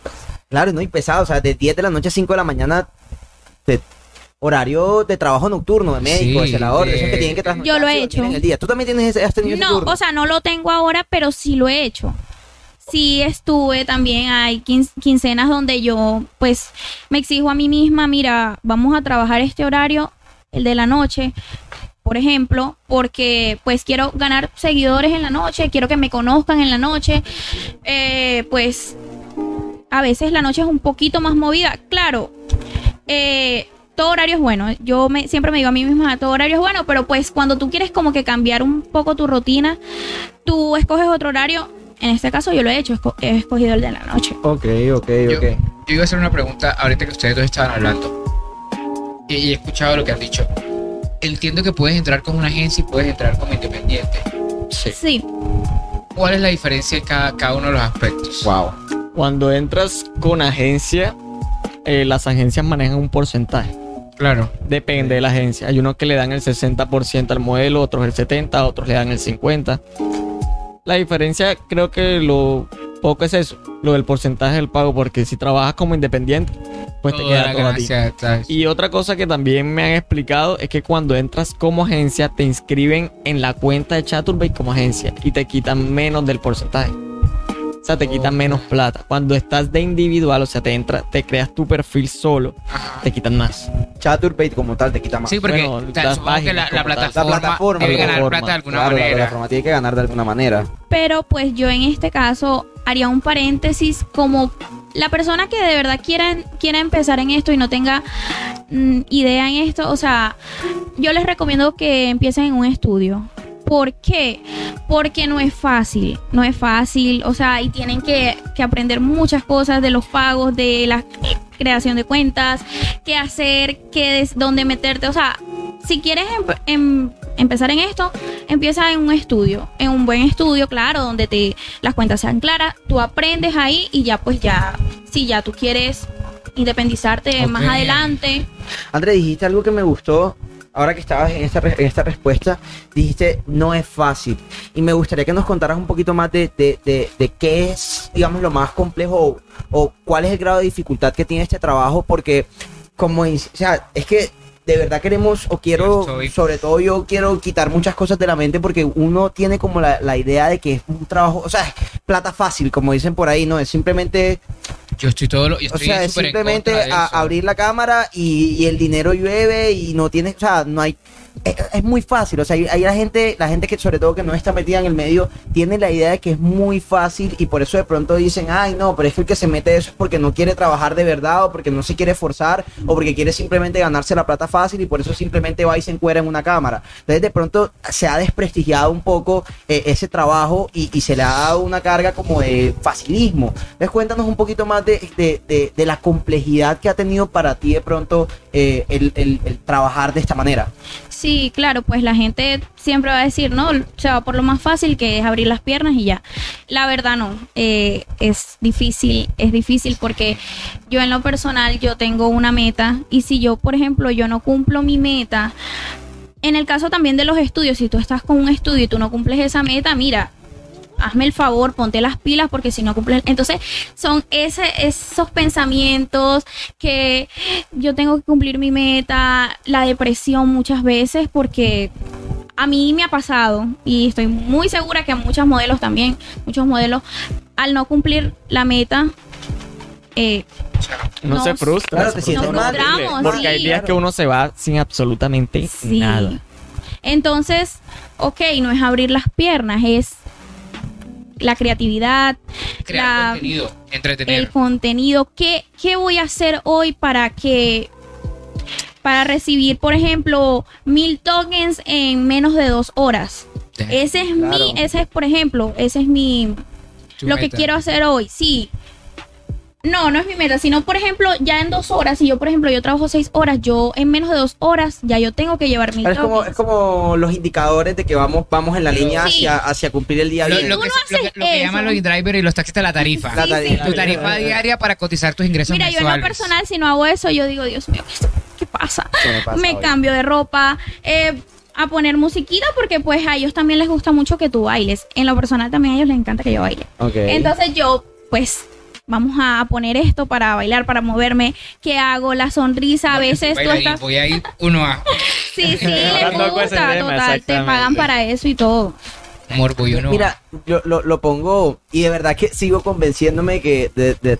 Claro, no, y pesado, o sea, de 10 de la noche a 5 de la mañana, de horario de trabajo nocturno, de médico, de Sí, celador, de- esos que tienen que trasnochar. Yo lo he hecho. el día. ¿Tú también tienes ese, has tenido ese No, o sea, no lo tengo ahora, pero sí lo he hecho. Sí estuve también, hay quin- quincenas donde yo pues me exijo a mí misma, mira, vamos a trabajar este horario, el de la noche, por ejemplo, porque pues quiero ganar seguidores en la noche, quiero que me conozcan en la noche, eh, pues a veces la noche es un poquito más movida, claro, eh, todo horario es bueno. Yo me, siempre me digo a mí misma, todo horario es bueno, pero pues cuando tú quieres como que cambiar un poco tu rutina, tú escoges otro horario. En este caso yo lo he hecho, esco- he escogido el de la noche. Ok, ok, Yo, ok. yo iba a hacer una pregunta ahorita que ustedes dos estaban hablando. Y, y he escuchado lo que han dicho. Entiendo que puedes entrar con una agencia y puedes entrar como independiente. Sí, ¿Cuál es la diferencia en cada, cada uno de los aspectos? Wow. Cuando entras con agencia, eh, las agencias manejan un porcentaje. Claro. Depende de la agencia. Hay unos que le dan el 60% al modelo, otros el 70%, otros le dan el 50%. La diferencia creo que lo poco es eso, lo del porcentaje del pago, porque si trabajas como independiente, pues te queda la todo a ti. Y otra cosa que también me han explicado es que cuando entras como agencia te inscriben en la cuenta de Chaturbate como agencia y te quitan menos del porcentaje. O sea, te quitan menos plata. Cuando estás de individual, o sea, te entra, te creas tu perfil solo, Ajá. te quitan más. Chaturbate como tal te quita más. Sí, porque Bueno, ta- las supongo que la, páginas la como tal. plataforma, La plataforma, debe ganar plataforma. plata de alguna claro, la manera. plataforma tiene que ganar de alguna manera. pero pues yo en este caso haría un paréntesis como la persona que de verdad quiera, quiera empezar en esto y no tenga mm, idea en esto, o sea, yo les recomiendo que empiecen en un estudio. ¿Por qué? Porque no es fácil, no es fácil, o sea, y tienen que, que aprender muchas cosas de los pagos, de la creación de cuentas, qué hacer, qué dónde meterte, o sea, si quieres em- em- empezar en esto, empieza en un estudio, en un buen estudio, claro, donde te las cuentas sean claras, tú aprendes ahí y ya pues ya, si ya tú quieres independizarte más adelante, André, dijiste algo que me gustó. Ahora que estabas en esta, en esta respuesta, dijiste no es fácil. Y me gustaría que nos contaras un poquito más de, de, de- qué es, digamos, lo más complejo o, cuál es el grado de dificultad que tiene este trabajo. Porque, como o sea, es que de verdad queremos, o quiero, estoy- sobre todo yo quiero quitar muchas cosas de la mente porque uno tiene como la, la idea de que es un trabajo, o sea, es plata fácil, como dicen por ahí, ¿no? Es simplemente Yo estoy todo lo. Yo o sea, es simplemente a- abrir la cámara y, y el dinero llueve y no tienes, o sea, no hay es, es muy fácil, o sea, hay, la gente, la gente que sobre todo que no está metida en el medio, tiene la idea de que es muy fácil y por eso de pronto dicen, ay no, pero es que el que se mete eso es porque no quiere trabajar de verdad o porque no se quiere esforzar o porque quiere simplemente ganarse la plata fácil y por eso simplemente va y se encuera en una cámara. Entonces de pronto se ha desprestigiado un poco eh, ese trabajo y, se le ha dado una carga como de facilismo. Entonces cuéntanos un poquito más de, de- de- la complejidad que ha tenido para ti de pronto eh, el- el trabajar de esta manera. Sí, claro, pues la gente siempre va a decir, no, se va por lo más fácil que es abrir las piernas y ya. La verdad no, eh, es difícil, es difícil porque yo en lo personal yo tengo una meta y si yo, por ejemplo, yo no cumplo mi meta, en el caso también de los estudios, si tú estás con un estudio y tú no cumples esa meta, mira, hazme el favor, ponte las pilas porque si no cumples, entonces son ese, esos pensamientos que yo tengo que cumplir mi meta, la depresión muchas veces porque a mí me ha pasado y estoy muy segura que a muchos modelos también, muchos modelos al no cumplir la meta eh, No Nos- se frustra. Claro, se mal. frustramos, Porque hay días que uno se va sin absolutamente Sí. nada. Entonces, ok, no es abrir las piernas, es la creatividad, Crear la- contenido, entretener. el contenido. ¿Qué, ¿Qué voy a hacer hoy para que para recibir, por ejemplo, mil tokens en menos de dos horas? Damn. Ese es Claro. mi, ese es, por ejemplo, ese es mi Tu lo que quiero hacer hoy. Sí. No, no es mi meta, sino por ejemplo, ya en dos horas, si yo por ejemplo yo trabajo seis horas, yo en menos de dos horas ya yo tengo que llevar mil Pero es como, tokens. es como los indicadores de que vamos, vamos en la línea Sí. hacia, hacia cumplir el día a Lo, día. lo que, Tú no lo que- haces lo que llaman los drivers y los taxistas la tarifa. La Sí, tarifa. Tu tarifa diaria para cotizar tus ingresos Mira, yo en lo personal, si no hago eso, yo digo, Dios mío, ¿esto ¿qué pasa? ¿Qué me pasa me hoy? cambio de ropa, eh, a poner musiquita, porque pues a ellos también les gusta mucho que tú bailes. En lo personal también a ellos les encanta que yo baile. Entonces yo, pues, vamos a poner esto para bailar, para moverme. ¿Qué hago? La sonrisa, a veces tú estás... Voy a ir uno a Sí, sí, les gusta, total, te pagan para eso y todo. Morbo y uno Mira, yo lo, lo pongo y de verdad que sigo convenciéndome que de, de-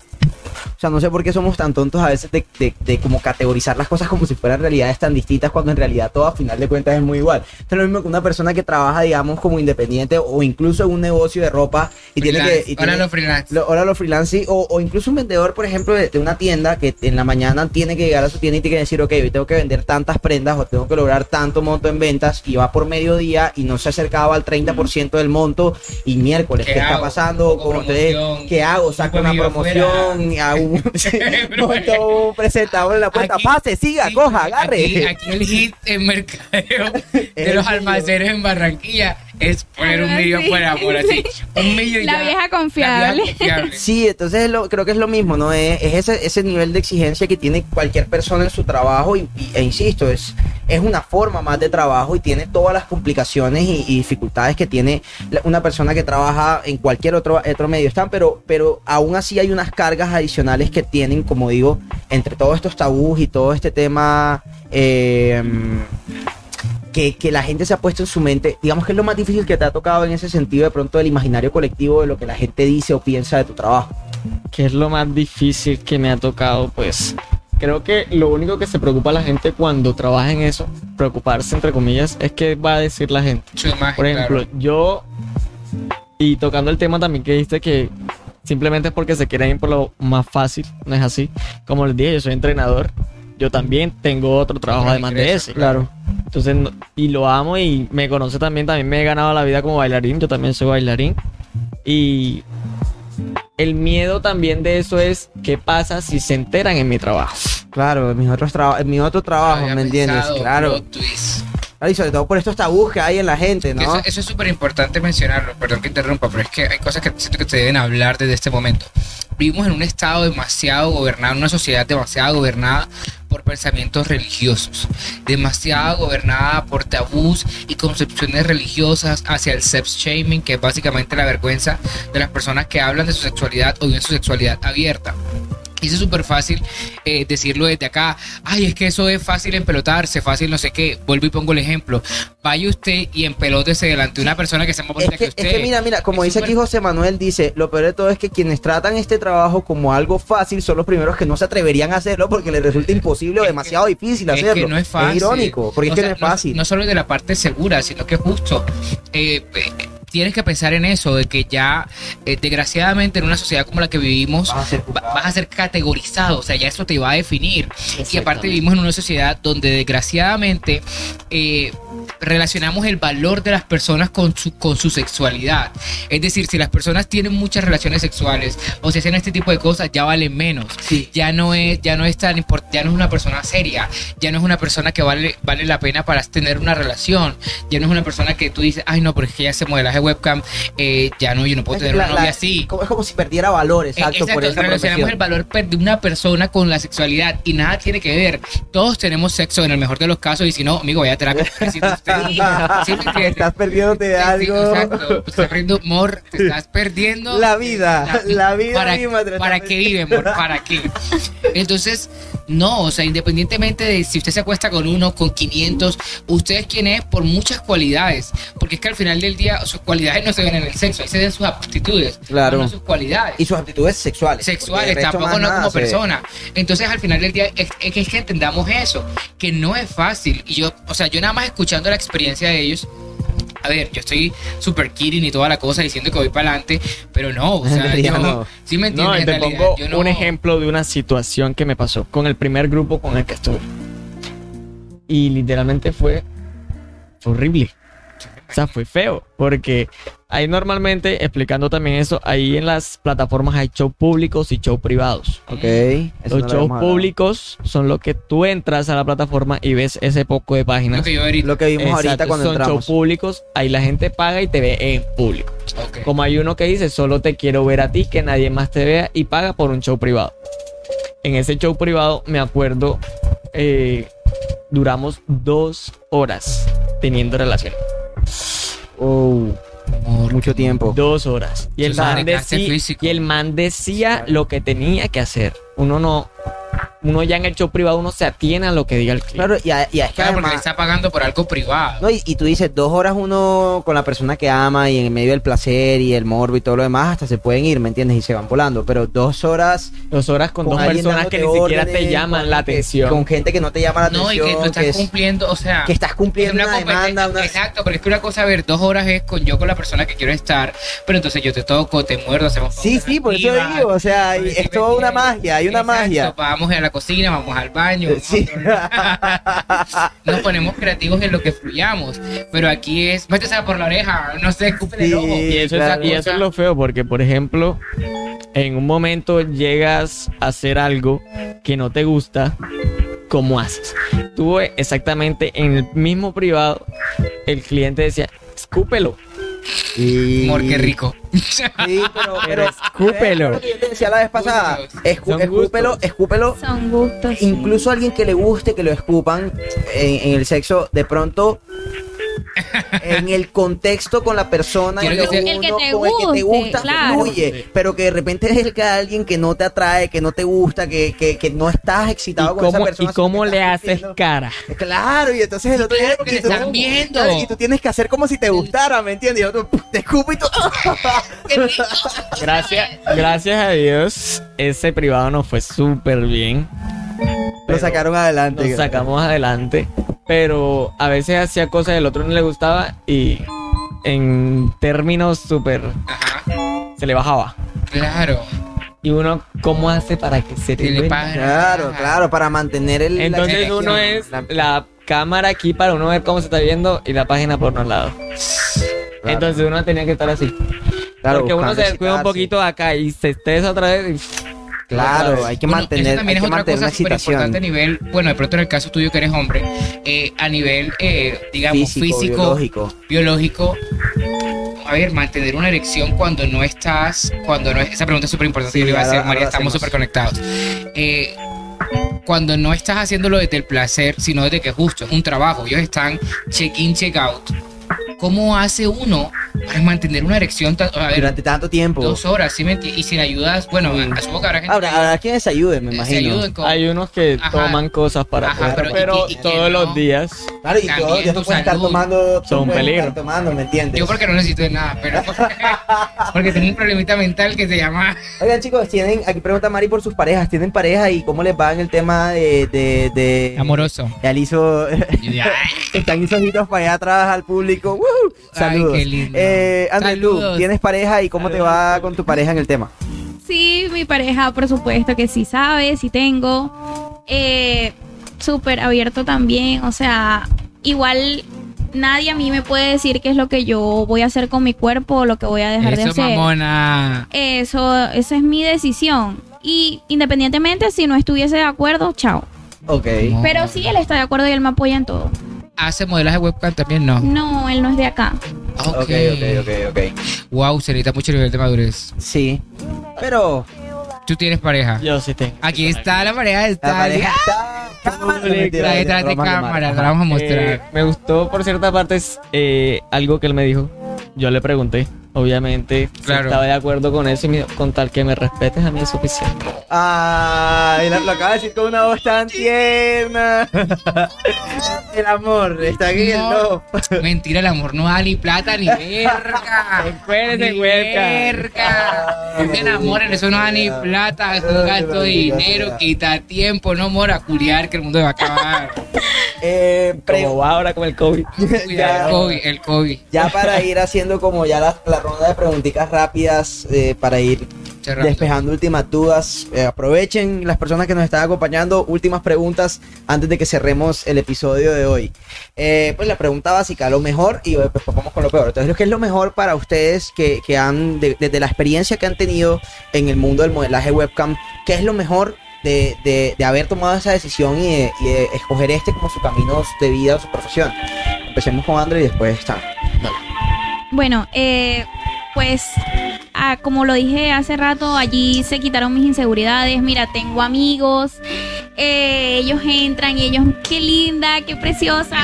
o sea, no sé por qué somos tan tontos a veces de, de- de como categorizar las cosas como si fueran realidades tan distintas cuando en realidad todo a final de cuentas es muy igual. Esto es lo mismo que una persona que trabaja, digamos, como independiente o incluso en un negocio de ropa y tiene que... y Ahora los freelance. Lo- Ahora los freelance sí, o, o incluso un vendedor, por ejemplo, de, de una tienda que en la mañana tiene que llegar a su tienda y tiene que decir, ok, hoy tengo que vender tantas prendas o tengo que lograr tanto monto en ventas y va por mediodía y no se acercaba al 30% del monto y miércoles, ¿qué, ¿Qué está pasando? Con ustedes? ¿Qué hago? Saco un una promoción, un, sí, monto un presentador en la puerta, Aquí- pase, siga, sí, coja, aquí- agarre. Aquí, el hit en mercadeo de los almacenes en Barranquilla es poner un así. por amor, así. Un millón y La ya. vieja confiable. La vieja confiable. Sí, entonces es lo- creo que es lo mismo, ¿no? Es, es ese, ese nivel de exigencia que tiene cualquier persona en su trabajo y, y- e insisto, es, es una forma más de trabajo y tiene todas las complicaciones y, y dificultades que tiene una persona que trabaja en cualquier otro, otro medio. Están, pero, pero aún así hay unas cargas adicionales que tienen, como digo, entre todos estos tabús y todo este tema... eh, que, que la gente se ha puesto en su mente, digamos que es lo más difícil que te ha tocado en ese sentido de pronto del imaginario colectivo de lo que la gente dice o piensa de tu trabajo. ¿Qué es lo más difícil que me ha tocado? Pues creo que lo único que se preocupa la gente cuando trabaja en eso, preocuparse entre comillas, es qué va a decir la gente. Por ejemplo, claro. yo, y tocando el tema también que dijiste que simplemente es porque se quieren ir por lo más fácil, no es así. Como les dije, yo soy entrenador yo también tengo otro trabajo además de ese. Claro. Entonces, no- y lo amo y me conoce también, también me he ganado la vida como bailarín, yo también soy bailarín. Y el miedo también de eso es qué pasa si se enteran en mi trabajo. Claro, en mis otros trabajos, en mi otro trabajo, Había ¿me entiendes? pensado, Claro. Y sobre todo por estos tabús que hay en la gente, ¿no? Eso, eso es súper importante mencionarlo, perdón que interrumpa, pero es que hay cosas que siento que se deben hablar desde este momento. Vivimos en un estado demasiado gobernado, en una sociedad demasiado gobernada por pensamientos religiosos, demasiado gobernada por tabús y concepciones religiosas hacia el sex shaming, que es básicamente la vergüenza de las personas que hablan de su sexualidad o viven su sexualidad abierta. Eso es súper fácil eh, decirlo desde acá. Ay, es que eso es fácil empelotarse, fácil no sé qué. Vuelvo y pongo el ejemplo. Vaya usted y empelótese delante de una persona que sea más Es bonita que, que, es usted. que mira, mira, como Es dice aquí José Manuel, dice, lo peor de todo es que quienes tratan este trabajo como algo fácil son los primeros que no se atreverían a hacerlo porque les resulta imposible o Es que- demasiado difícil es hacerlo. que no es fácil. irónico, porque O es que no es fácil. No, solo de la parte segura, sino que justo eh, eh, tienes que pensar en eso, de que ya, eh, desgraciadamente, en una sociedad como la que vivimos, Vas a ser va- vas a ser categorizado, o sea, ya eso te va a definir. Y aparte vivimos en una sociedad donde desgraciadamente eh, relacionamos el valor de las personas con su, con su sexualidad. Es decir, si las personas tienen muchas relaciones sexuales o si hacen este tipo de cosas, ya valen menos. Sí. Ya no es, ya no es tan import- ya no es una persona seria, ya no es una persona que vale, vale la pena para tener una relación, ya no es una persona que tú dices, ay no, pero es que ya ese modelaje webcam, eh, ya no, yo no puedo tener la- una novia la- así. como- Es como si perdiera valor, exacto, Exacto, por esa relacionamos profesión. el valor de una persona con la sexualidad y nada tiene que ver. Todos tenemos sexo en el mejor de los casos y si no, amigo, vaya a terapia. necesita usted. ¿Sí me entiende? Estás perdiéndote de Sí, algo. exacto. Te estás perdiendo amor, te estás perdiendo La vida, la vida para, misma te la ¿Para estás qué vive, amor? ¿Para qué? Entonces, no, o sea, independientemente de si usted se acuesta con uno, con 500, usted es quien es por muchas cualidades. Porque es que al final del día sus cualidades no se ven en el sexo, ahí se ven sus aptitudes, Claro. no sus cualidades Y sus actitudes sexuales. sexuales, tampoco no como ve. persona. Entonces, al final del día, es, es que, es que entendamos eso, que no es fácil. Y yo, o sea, yo nada más escuchando la experiencia de ellos, a ver, yo estoy super kidding y toda la cosa diciendo que voy para adelante, pero no, o sea, yo, no. sí me No, entiendes, en te realidad, pongo yo no- un ejemplo de una situación que me pasó con el primer grupo con el que estuve. Y literalmente fue horrible. O sea, fue feo. Porque ahí normalmente, explicando también eso, ahí en las plataformas hay shows públicos y shows privados. Ok. eso Los no lo shows públicos son lo que tú entras a la plataforma y ves ese poco de páginas. Lo que yo ahorita. Lo que vimos ahorita cuando son shows públicos, ahí la gente paga y te ve en público. Ok. Como hay uno que dice, solo te quiero ver a ti, que nadie más te vea y paga por un show privado. En ese show privado, me acuerdo, eh, duramos dos horas teniendo relación. Oh, mucho tiempo. Dos horas. Y el, man, desgaste decí- físico. y el man decía lo que tenía que hacer. Uno no, uno ya en el show privado, uno se atiene a lo que diga el cliente. Claro, y, a- y es que Claro, porque le además... está pagando por algo privado. No, y, y tú dices, dos horas uno con la persona que ama y en medio del placer y el morbo y todo lo demás, hasta se pueden ir, ¿me entiendes? Y se van volando. Pero dos horas Dos horas con, dos alguien personas que ni siquiera te llaman con la atención. Con gente que no te llama la no, y atención. que tú estás que, es- cumpliendo, o sea. que estás Es cumpliendo una, competencia- demanda. una- Exacto, pero es que una cosa, a ver, dos horas es con yo con la persona que quiero estar, pero entonces yo te toco, te muerdo, hacemos Sí, sí, por eso digo, o sea, es toda una magia, hay una Exacto, magia. Vamos a la cocina, vamos al baño. Sí. Nos ponemos creativos en lo que fluyamos, pero aquí es, métese por la oreja, no sé, escúpele el ojo. Y eso, claro. es, y eso es lo feo, porque por ejemplo, en un momento llegas a hacer algo que no te gusta, ¿cómo haces? Tuve exactamente en el mismo privado, el cliente decía, escúpelo. Y- Amor, qué rico. Sí, pero, pero escúpelo. es lo que yo te decía la vez pasada. Gustos. Escu- Son escúpelo, gustos. escúpelo. Son gustos. Incluso a alguien que le guste que lo escupan en, en el sexo, de pronto en el contexto con la persona y lo El que te con el que te gusta claro. fluye, pero que de repente es el que alguien que no te atrae, que no te gusta, que, que, que no estás ¿Y excitado con esa persona. y cómo le haces cara? Claro, y entonces el otro día Claro, y te tú- están viendo. claro, y tú tienes que hacer como si te gustara, ¿me entiendes? Y otro te escupo y tú. Gracias, gracias a Dios, ese privado nos fue súper bien. lo sacaron adelante. Nos sacamos adelante. Pero a veces hacía cosas del otro no le gustaba y en términos súper se le bajaba. claro. y uno cómo hace para que se ¿Qué te le? Claro, claro, para mantener el. Entonces uno es La- la cámara aquí para uno ver cómo se está viendo y la página por lados. Claro. Entonces uno tenía que estar así. Claro, porque uno se descuida un poquito acá y se estresa otra vez. y- Claro, hay que Bueno, mantener, eso también hay es que otra cosa súper importante a nivel, bueno, de pronto en el caso tuyo que eres hombre, eh, a nivel, eh, digamos, Físico, físico, biológico. biológico, a ver, mantener una erección cuando no estás, cuando no es, esa pregunta es súper importante, Sí, yo le iba a decir, María, estamos súper conectados. Eh, cuando no estás haciéndolo desde el placer, sino desde que justo es un trabajo, ellos están check-in, check-out. ¿Cómo hace uno mantener una erección tan- a ver, Durante tanto tiempo. dos horas, ¿sí me entiendes? Y si le ayudas, bueno, Sí. asumo que habrá gente Habrá, habrá quienes ayuden, me imagino. ayuden con- Hay unos que Ajá. toman cosas para Ajá, poder, pero- pero, y que- y que todos no. los días. Claro, y todos tu pueden estar tomando. Son peligro. estar tomando, ¿me entiendes? Yo porque no necesito de nada, pero porque tengo un problemita mental que se llama Oigan, chicos, tienen. Aquí pregunta Mari por sus parejas. ¿Tienen pareja y cómo les va en el tema de. de, de amoroso. Ya le hizo. Están mis ojitos para allá atrás al público. ¡Woo! Ay, Saludos. qué lindo. Eh, André, tú, Saludos. ¿tienes pareja y cómo te va con tu pareja en el tema? Sí, mi pareja, por supuesto que sí sabe, sí tengo. Eh, Súper abierto también, o sea, igual nadie a mí me puede decir qué es lo que yo voy a hacer con mi cuerpo o lo que voy a dejar de Eso, hacer. mamona. Eso, esa es mi decisión. Y independientemente si no estuviese de acuerdo, chao. Ok. Pero sí, él está de acuerdo y él me apoya en todo. ¿Hace modelaje webcam también? No. No, él no es de acá. Ok. Ok, ok, ok, ok. Wow, se necesita mucho nivel de madurez. Sí. Pero. ¿Tú tienes pareja? Yo sí tengo. Aquí está la pareja de La pareja está. Está detrás de cámara, la vamos a mostrar. Eh, me gustó por cierta parte eh, algo que él me dijo. Yo le pregunté, obviamente, si estaba de acuerdo con eso y me con tal que me respetes a mí es suficiente. Ay, lo, lo acaba de decir con una voz tan tierna. el amor está aquí el No. Mentira, el amor no da ni plata ni verga. Huerca. verga. No se enamoren, eso no da ni plata, es un gasto de dinero, quita tiempo, no mora, culiar que el mundo va a acabar. Eh, Como va ahora con el COVID. Cuidado, Ya. el COVID, el COVID. ya para ir haciendo como ya la, la ronda de preguntitas rápidas, eh, para ir Cerrando. despejando últimas dudas. Eh, aprovechen las personas que nos están acompañando. Últimas preguntas antes de que cerremos el episodio de hoy. Eh, pues la pregunta básica, lo mejor y después vamos con lo peor. Entonces, ¿qué es lo mejor para ustedes que, que han, de- desde la experiencia que han tenido en el mundo del modelaje webcam, qué es lo mejor de, de- de haber tomado esa decisión y de, y de escoger este como su camino de vida o su profesión? Empecemos con André y después está. Bueno, eh, pues ah, como lo dije hace rato, allí se quitaron mis inseguridades. Mira, tengo amigos, eh, ellos entran y ellos, qué linda, qué preciosa.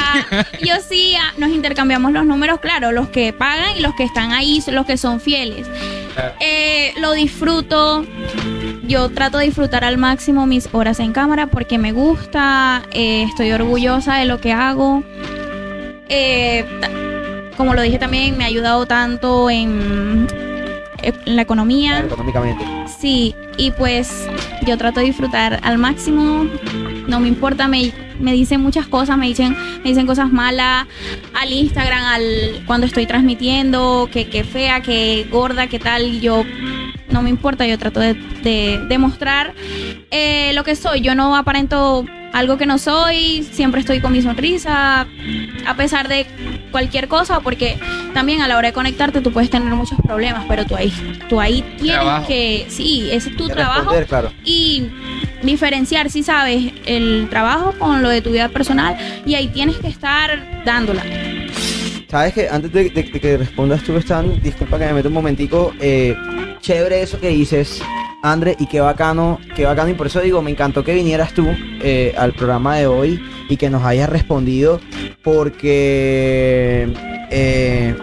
Y Yo sí, ah, nos intercambiamos los números, claro, los que pagan y los que están ahí, los que son fieles. Eh, lo disfruto. Yo trato de disfrutar al máximo mis horas en cámara porque me gusta, eh, estoy orgullosa de lo que hago. Eh, como lo dije también, me ha ayudado tanto en, en la economía. Claro, económicamente. Sí, y pues yo trato de disfrutar al máximo. No me importa, me, me dicen muchas cosas, me dicen, me dicen cosas malas al Instagram, al cuando estoy transmitiendo, que, que fea, que gorda, que tal. Yo no me importa, yo trato de, de demostrar eh, lo que soy. Yo no aparento algo que no soy, siempre estoy con mi sonrisa, a pesar de cualquier cosa, porque también a la hora de conectarte tú puedes tener muchos problemas, pero tú ahí, tú ahí tienes Trabajo. que, sí, ese es tu De trabajo claro. y diferenciar, si sabes, el trabajo con lo de tu vida personal y ahí tienes que estar dándola. Sabes que antes de, de- de que respondas tú, Stan, disculpa que me meto un momentico. eh, chévere eso que dices, André, y qué bacano, qué bacano. Y por eso digo, me encantó que vinieras tú eh, al programa de hoy y que nos hayas respondido, porque. Eh,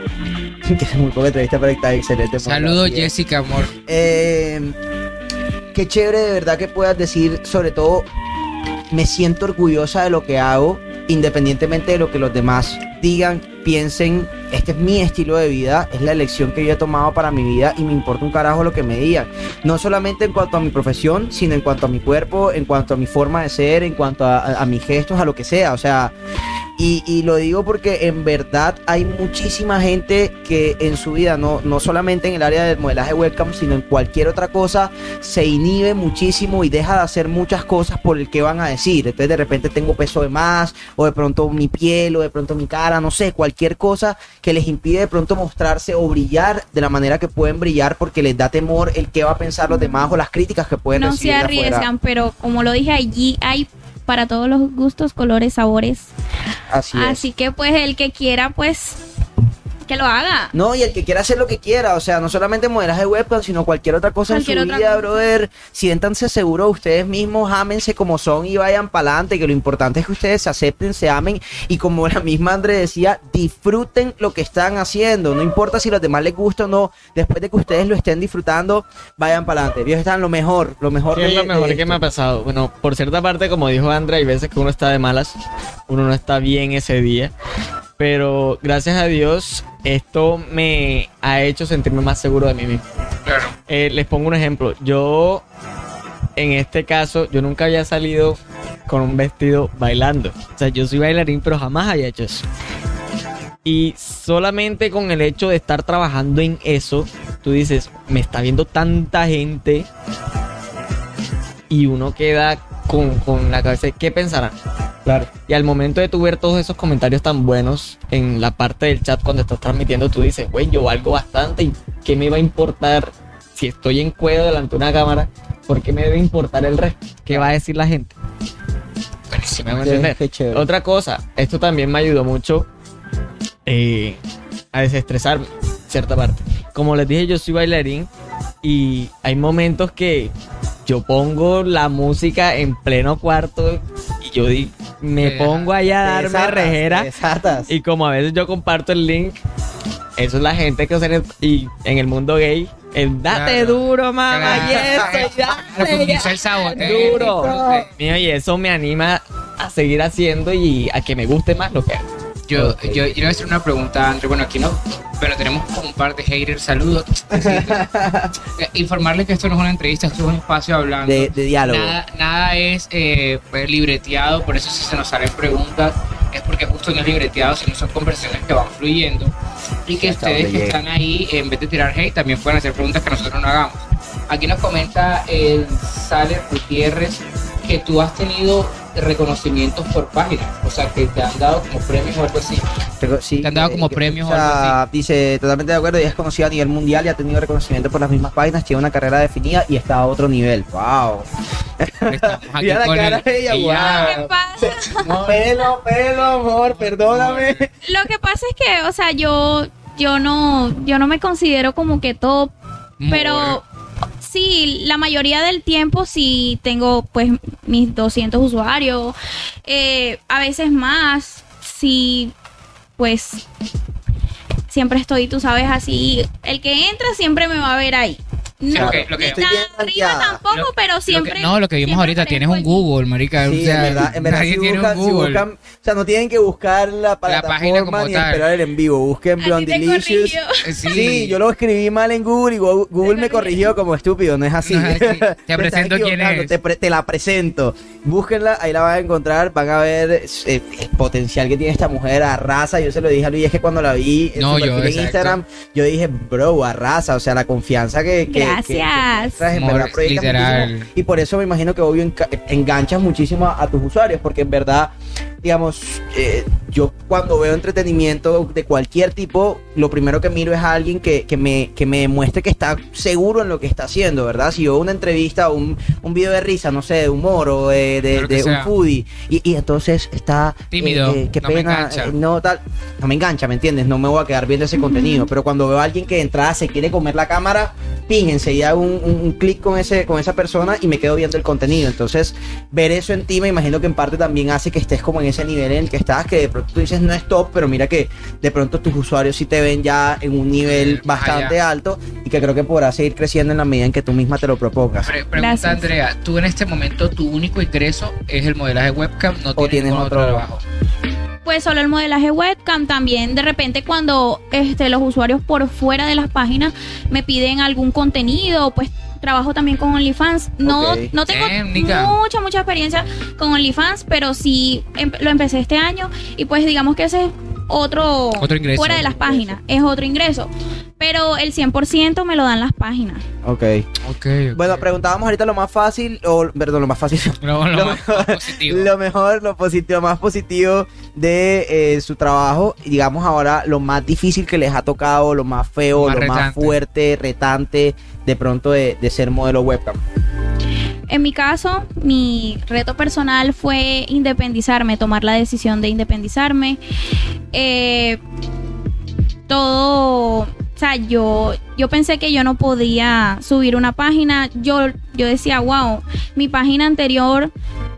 que es muy poca entrevista, pero está excelente. Saludos, Jessica Jessica, amor. eh, qué chévere de verdad que puedas decir, sobre todo, me siento orgullosa de lo que hago, independientemente de lo que los demás digan, piensen, este es mi estilo de vida, es la elección que yo he tomado para mi vida y me importa un carajo lo que me digan. No solamente en cuanto a mi profesión, sino en cuanto a mi cuerpo, en cuanto a mi forma de ser, en cuanto a, mis gestos, a lo que sea. O sea, y, y lo digo porque en verdad hay muchísima gente que en su vida, no, no solamente en el área del modelaje webcam, sino en cualquier otra cosa, se inhibe muchísimo y deja de hacer muchas cosas por el que van a decir. Entonces de repente tengo peso de más, o de pronto mi piel, o de pronto mi cara, no sé, cualquier cosa que les impide de pronto mostrarse o brillar de la manera que pueden brillar porque les da temor el que va a pensar los demás o las críticas que pueden no se recibir de afuera. arriesgan, pero como lo dije allí, hay para todos los gustos, colores, sabores. Así es. Así que pues el que quiera, pues que lo haga. No, y el que quiera hacer lo que quiera, o sea, no solamente modelaje webcam, sino cualquier otra cosa Cualquier en su vida, cosa. brother. Siéntanse seguros ustedes mismos, ámense como son y vayan para adelante, que lo importante es que ustedes se acepten, se amen y como la misma André decía, disfruten lo que están haciendo. No importa si a los demás les gusta o no, después de que ustedes lo estén disfrutando, vayan para adelante. Ellos están lo mejor, lo mejor ¿Qué es de- lo mejor que me ha pasado? Bueno, por cierta parte, como dijo Andrea, hay veces que uno está de malas, uno no está bien ese día. Pero gracias a Dios, esto me ha hecho sentirme más seguro de mí mismo. Claro. Eh, les pongo un ejemplo. Yo, en este caso, yo nunca había salido con un vestido bailando. O sea, yo soy bailarín, pero jamás había hecho eso. Y solamente con el hecho de estar trabajando en eso, tú dices, me está viendo tanta gente. Y uno queda con, con la cabeza, de, ¿qué pensarán? Claro. Y al momento de tu ver todos esos comentarios tan buenos en la parte del chat cuando estás transmitiendo, tú dices, güey, yo valgo bastante y ¿qué me va a importar si estoy en cuello delante de una cámara? ¿Por qué me debe importar el resto? ¿Qué va a decir la gente? ¿Sí me a Qué-. Otra cosa, esto también me ayudó mucho eh, a desestresarme, cierta parte. Como les dije, yo soy bailarín y hay momentos que yo pongo la música en pleno cuarto y yo di- me pongo allá a darme desatas, rejera. desatas. Y como a veces yo comparto el link, eso es la gente que usa en el, y en el mundo gay. El date Claro. duro, mamá, y eso, y el duro. Mío, y eso me anima a seguir haciendo y a que me guste más lo que hago. Yo, Ok. yo, yo le voy a hacer una pregunta André. Bueno, aquí no, pero tenemos un par de haters. Saludos. Eh, Informarles que esto no es una entrevista, esto es un espacio hablando. De, de diálogo. Nada, nada es eh, pues, libreteado, por eso si se nos salen preguntas es porque justo no es libreteado, sino son conversaciones que van fluyendo y que Hasta ustedes que están ahí, en vez de tirar hate, también pueden hacer preguntas que nosotros no hagamos. Aquí nos comenta el Saler Gutiérrez que tú has tenido reconocimientos por páginas, o sea, que te han dado como premios o algo así. Pero sí, Te han dado eh, como premios o algo sea, dice, totalmente de acuerdo, ella es conocida a nivel mundial y ha tenido reconocimiento por las mismas páginas, tiene una carrera definida y está a otro nivel. ¡Wow! Mira la cara el- de ella, ella- ¿Qué pasa? No, pelo, pelo, amor, perdóname. Lo que pasa es que, o sea, yo, yo no, yo no me considero como que top, pero sí, la mayoría del tiempo sí tengo pues mis 200 usuarios, eh, a veces más, sí, pues siempre estoy, tú sabes, así, el que entra siempre me va a ver ahí. No, Claro, lo que- tan arriba rankeada. tampoco, Lo- pero Lo siempre. que- no, lo que vimos ahorita, tienes un. Google, marica. Sí, o sea, en verdad, en verdad si tiene buscan, un si Google. buscan, o sea, no tienen que buscar la página plataforma como ni tal. esperar el en vivo, busquen Blondilicious. corrigió. Eh, Sí, Sí, yo lo escribí mal en Google y Go- Google me corrigió como estúpido, no es así. No es así. Te presento quién es. Te, pre- te la presento. Búsquenla, ahí la van a encontrar, van a ver eh, el potencial que tiene esta mujer, arrasa. Yo se lo dije a Luis, es que cuando la vi en No, su yo, perfil en exacto. Instagram, yo dije, bro, arrasa, o sea, la confianza que... que- que- Gracias. que muestras, en verdad proyectas literal. muchísimo. Y por eso me imagino que obvio enganchas muchísimo a, a tus usuarios, porque en verdad, digamos, eh, yo cuando veo entretenimiento de cualquier tipo, lo primero que miro es a alguien que, que me, que me demuestre que está seguro en lo que está haciendo, ¿verdad? Si yo veo una entrevista o un, un video de risa, no sé, de humor o de, un foodie, y, y entonces está... Tímido, eh, eh, qué no me pena, engancha. eh, no tal, no me engancha, ¿me entiendes? No me voy a quedar viendo ese contenido, pero cuando veo a alguien que de entrada se quiere comer la cámara, ping, enseguida hago un, un- un clic con ese con esa persona y me quedo viendo el contenido. Entonces, ver eso en ti me imagino que en parte también hace que estés como en ese nivel en el que estás, que de pronto tú dices no es top, pero mira que de pronto tus usuarios sí te ven ya en un nivel más bastante allá. alto y que creo que podrás seguir creciendo en la medida en que tú misma te lo propongas. Pre- pregunta Gracias. Andrea, tú en este momento tu único ingreso es el modelaje webcam, no O tienes tienes ningún otro otro- trabajo. Pues solo el modelaje webcam. También de repente cuando este, los usuarios por fuera de las páginas me piden algún contenido, pues trabajo también con OnlyFans. No, no tengo mucha, mucha experiencia con OnlyFans, pero sí em- lo empecé este año y pues digamos que ese es otro, Otro ingreso. fuera de las páginas, es otro ingreso. Pero el 100% me lo dan las páginas. Ok. Ok, ok. Bueno, preguntábamos ahorita lo más fácil, o perdón, lo más fácil. Lo, lo lo más mejor- positivo. Lo mejor, lo positivo, más positivo de eh, su trabajo. Y digamos ahora lo más difícil que les ha tocado, lo más feo, Más lo más fuerte, retante, de pronto de, de ser modelo webcam. En mi caso, mi reto personal fue independizarme, tomar la decisión de independizarme. Eh, todo, o sea, yo, yo pensé que yo no podía subir una página. Yo, yo decía, wow, mi página anterior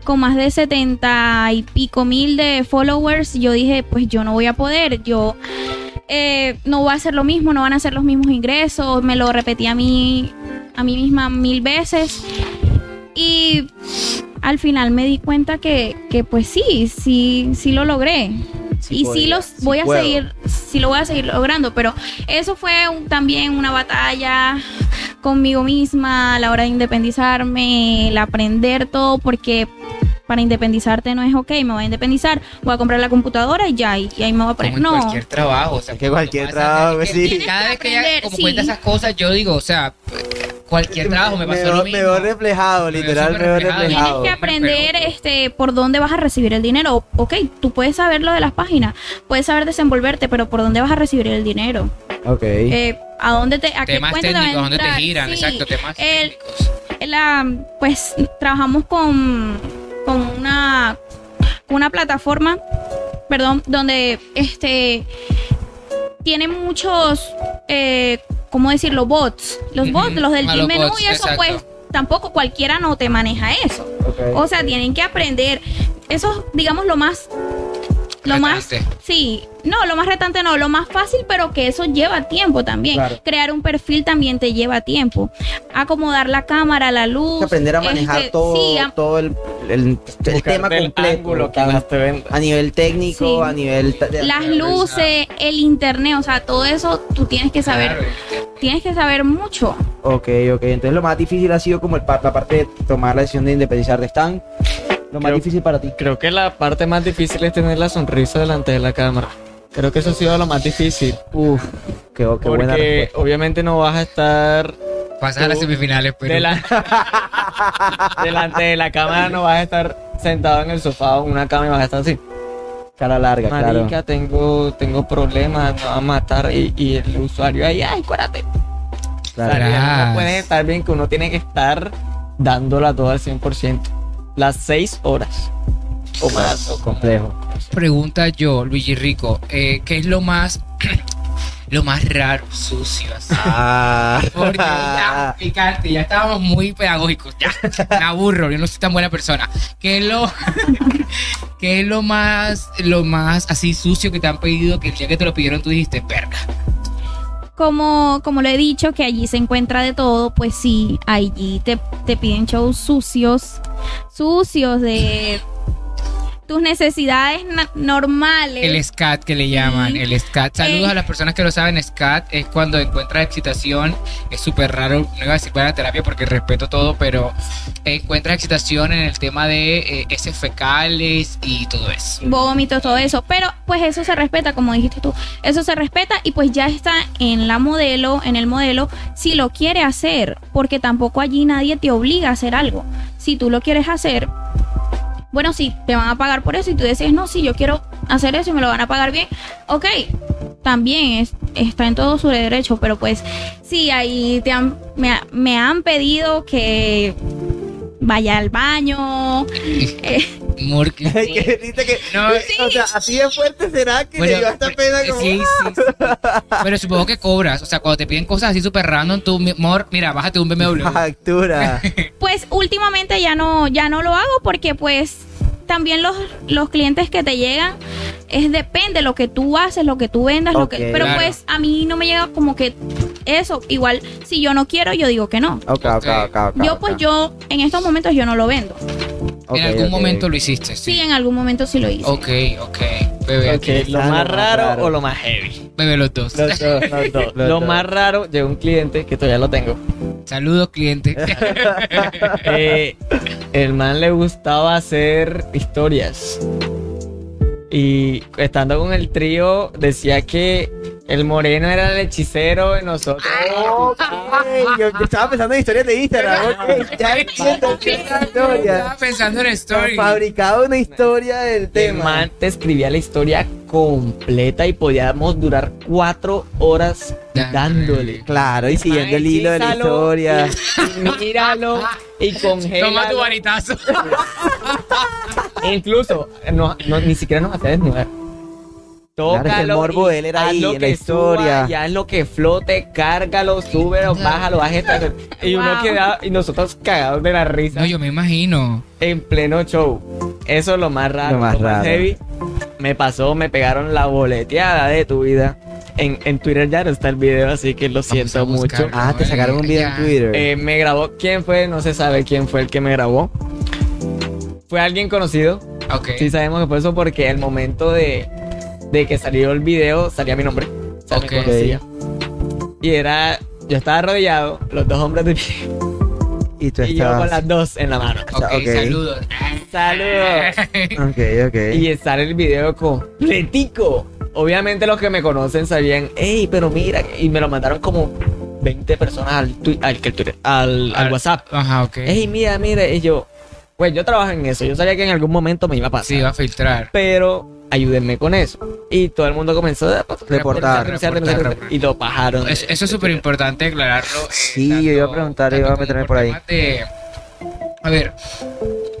con más de 70 y pico mil de followers, yo dije, pues yo no voy a poder, yo eh, no voy a hacer lo mismo, no van a hacer los mismos ingresos, me lo repetí a mí, a mí misma mil veces. Y al final me di cuenta que, que pues sí, sí, sí lo logré. Sí y sí los sí voy a puedo. seguir, sí lo voy a seguir logrando, pero eso fue un- también una batalla conmigo misma a la hora de independizarme, el aprender todo, porque para independizarte no es ok, me voy a independizar, voy a comprar la computadora y ya, y, y ahí me voy a Como poner. en No, cualquier trabajo. O sea, que cualquier trabajo, sí. Cada que vez que ella como sí. cuenta esas cosas, yo digo, o sea, cualquier trabajo me pasó lo mismo. reflejado, Me veo literal, súper mejor reflejado. Tienes reflejado. que aprender este por dónde vas a recibir el dinero. Ok, tú puedes saber lo de las páginas, puedes saber desenvolverte, pero por dónde vas a recibir el dinero. Ok. Eh, a dónde te a qué cuenta te va a técnicos, donde te giran, Sí. exacto, temas El- técnicos. la, pues trabajamos con, con una con una plataforma, perdón, donde este tiene muchos eh, ¿cómo decirlo? bots. Los bots, los del a Team menú bots, y eso exacto. pues tampoco cualquiera no te maneja eso. O sea, tienen que aprender. Eso, digamos, lo más. Lo más. Retante. Sí, no, lo más retante no, lo más fácil, pero que eso lleva tiempo también. Claro. Crear un perfil también te lleva tiempo. Acomodar la cámara, la luz. Aprender a manejar este, todo, sí, a- todo el, el, el tema el completo. más a nivel técnico, Sí. a nivel... de- las luces, el internet, o sea, todo eso tú tienes que saber. Claro. Tienes que saber mucho. Ok, ok. Entonces lo más difícil ha sido como el, la parte de tomar la decisión de independizarte. ¿Están? Lo más Creo- difícil para ti. Creo que la parte más difícil es tener la sonrisa delante de la cámara. Creo que eso ha sido lo más difícil. Uf, qué, qué buena porque respuesta. obviamente no vas a estar Pasas a las semifinales, pero. de la- delante de la cámara, no vas a estar sentado en el sofá o en una cama y vas a estar así. Cara larga, Marica, claro. tengo, tengo problemas, me va a matar y, y el usuario ahí, ay, cuárate. claro. O sea, Tras. no puedes estar bien, que uno tiene que estar dándola todo al 100%. Las 6 horas. O más. o Complejo. Pregunta yo, Luigi Rico, eh, ¿qué es lo más. lo más raro, sucio, así? Ah. Porque ya, picante, ya estábamos muy pedagógicos, ya, me aburro, yo no soy tan buena persona. ¿Qué es lo, qué es lo más, lo más así sucio que te han pedido que el día que te lo pidieron tú dijiste, verga? Como, como lo he dicho, que allí se encuentra de todo, pues sí, allí te, te piden shows sucios, sucios de tus necesidades normales. El SCAT que le llaman, Sí. el SCAT. Saludos Eh. a las personas que lo saben, SCAT es cuando encuentras excitación, es súper raro, no iba a decir buena terapia porque respeto todo, pero encuentras excitación en el tema de eh, heces fecales y todo eso. vómitos, todo eso. Pero pues eso se respeta, como dijiste tú. Eso se respeta y pues ya está en la modelo, en el modelo, si lo quiere hacer, porque tampoco allí nadie te obliga a hacer algo. Si tú lo quieres hacer, bueno, si te van a pagar por eso y tú decides, no, si yo quiero hacer eso y me lo van a pagar bien, ok, también es- está en todo su derecho, pero pues sí, ahí te han, me, me han pedido que vaya al baño. eh, Amor, que- Ay, que dice que, No, eh, o sea, así de fuerte será que le dio esta pena como sí, sí, sí. Pero supongo que cobras. O sea, cuando te piden cosas así súper random, tú, mi amor, mira, bájate un BMW. factura. Pues últimamente ya no, ya no lo hago porque pues también los, los clientes que te llegan es depende lo que tú haces, lo que tú vendas, lo que, pero Claro. pues a mí no me llega como que eso, igual si yo no quiero, yo digo que no. Ok, ok, ok, ok. Yo pues yo en estos momentos yo no lo vendo. En algún momento lo hiciste. Sí, en algún momento sí lo hice. Ok, ok. Bebé, Ok, aquí. ¿Lo más lo más raro, raro. o lo más heavy? Bebé los dos. Los dos, los dos. Los Lo dos. más raro, llegó un cliente que todavía lo tengo. Saludos, cliente. Eh, el man le gustaba hacer historias. Y estando con el trío, decía que el moreno era el hechicero y nosotros. Ok, yo, yo estaba pensando en historias de Instagram. ok, ya entiendo qué es la historia. Estaba pensando en story. Fabricaba una historia del El tema. man te escribía la historia completa y podíamos durar cuatro horas dándole. Claro, y siguiendo el hilo de la historia. Míralo y congélalo. Toma tu varitazo. Incluso no, no- ni siquiera nos hacía desnudar. Claro, es que el Tócalo morbo de él era ahí, lo en la que historia. suba, ya es lo que flote, cárgalo, súbelo, bájalo, bájalo. Y uno Wow. quedaba, y nosotros cagados de la risa No, yo me imagino. en pleno show. Eso es lo más raro, Lo más raro. heavy. Me pasó, me pegaron la boleteada de tu vida. En, en Twitter ya no está el video, así que lo siento mucho. Ah, te sacaron un video en. Twitter. Eh, me grabó, ¿quién fue? No se sabe quién fue el que me grabó. Fue alguien conocido. Ok. Sí sabemos que fue eso porque el momento de, de que salió el video salía mi nombre. O sea, me Ok. conocía. Y era, yo estaba arrodillado, los dos hombres de pie, y tú y yo con estabas. las dos en la mano. Ok, saludos. Saludos. Ok, ok. Y sale el video completico. Obviamente los que me conocen sabían, hey, pero mira, y me lo mandaron como 20 personas al, twi- al, al, al Al- WhatsApp. Ajá, ok. Hey, mira, mira, y yo, pues yo trabajo en eso, yo sabía que en algún momento me iba a pasar. Sí, va a filtrar. pero ayúdenme con eso. Y todo el mundo comenzó a Reportar, denunciar, denunciar, reportar, y lo bajaron. Es- eso es súper importante aclararlo. eh, Sí, yo iba a preguntar, iba a meterme por ahí. de- a ver,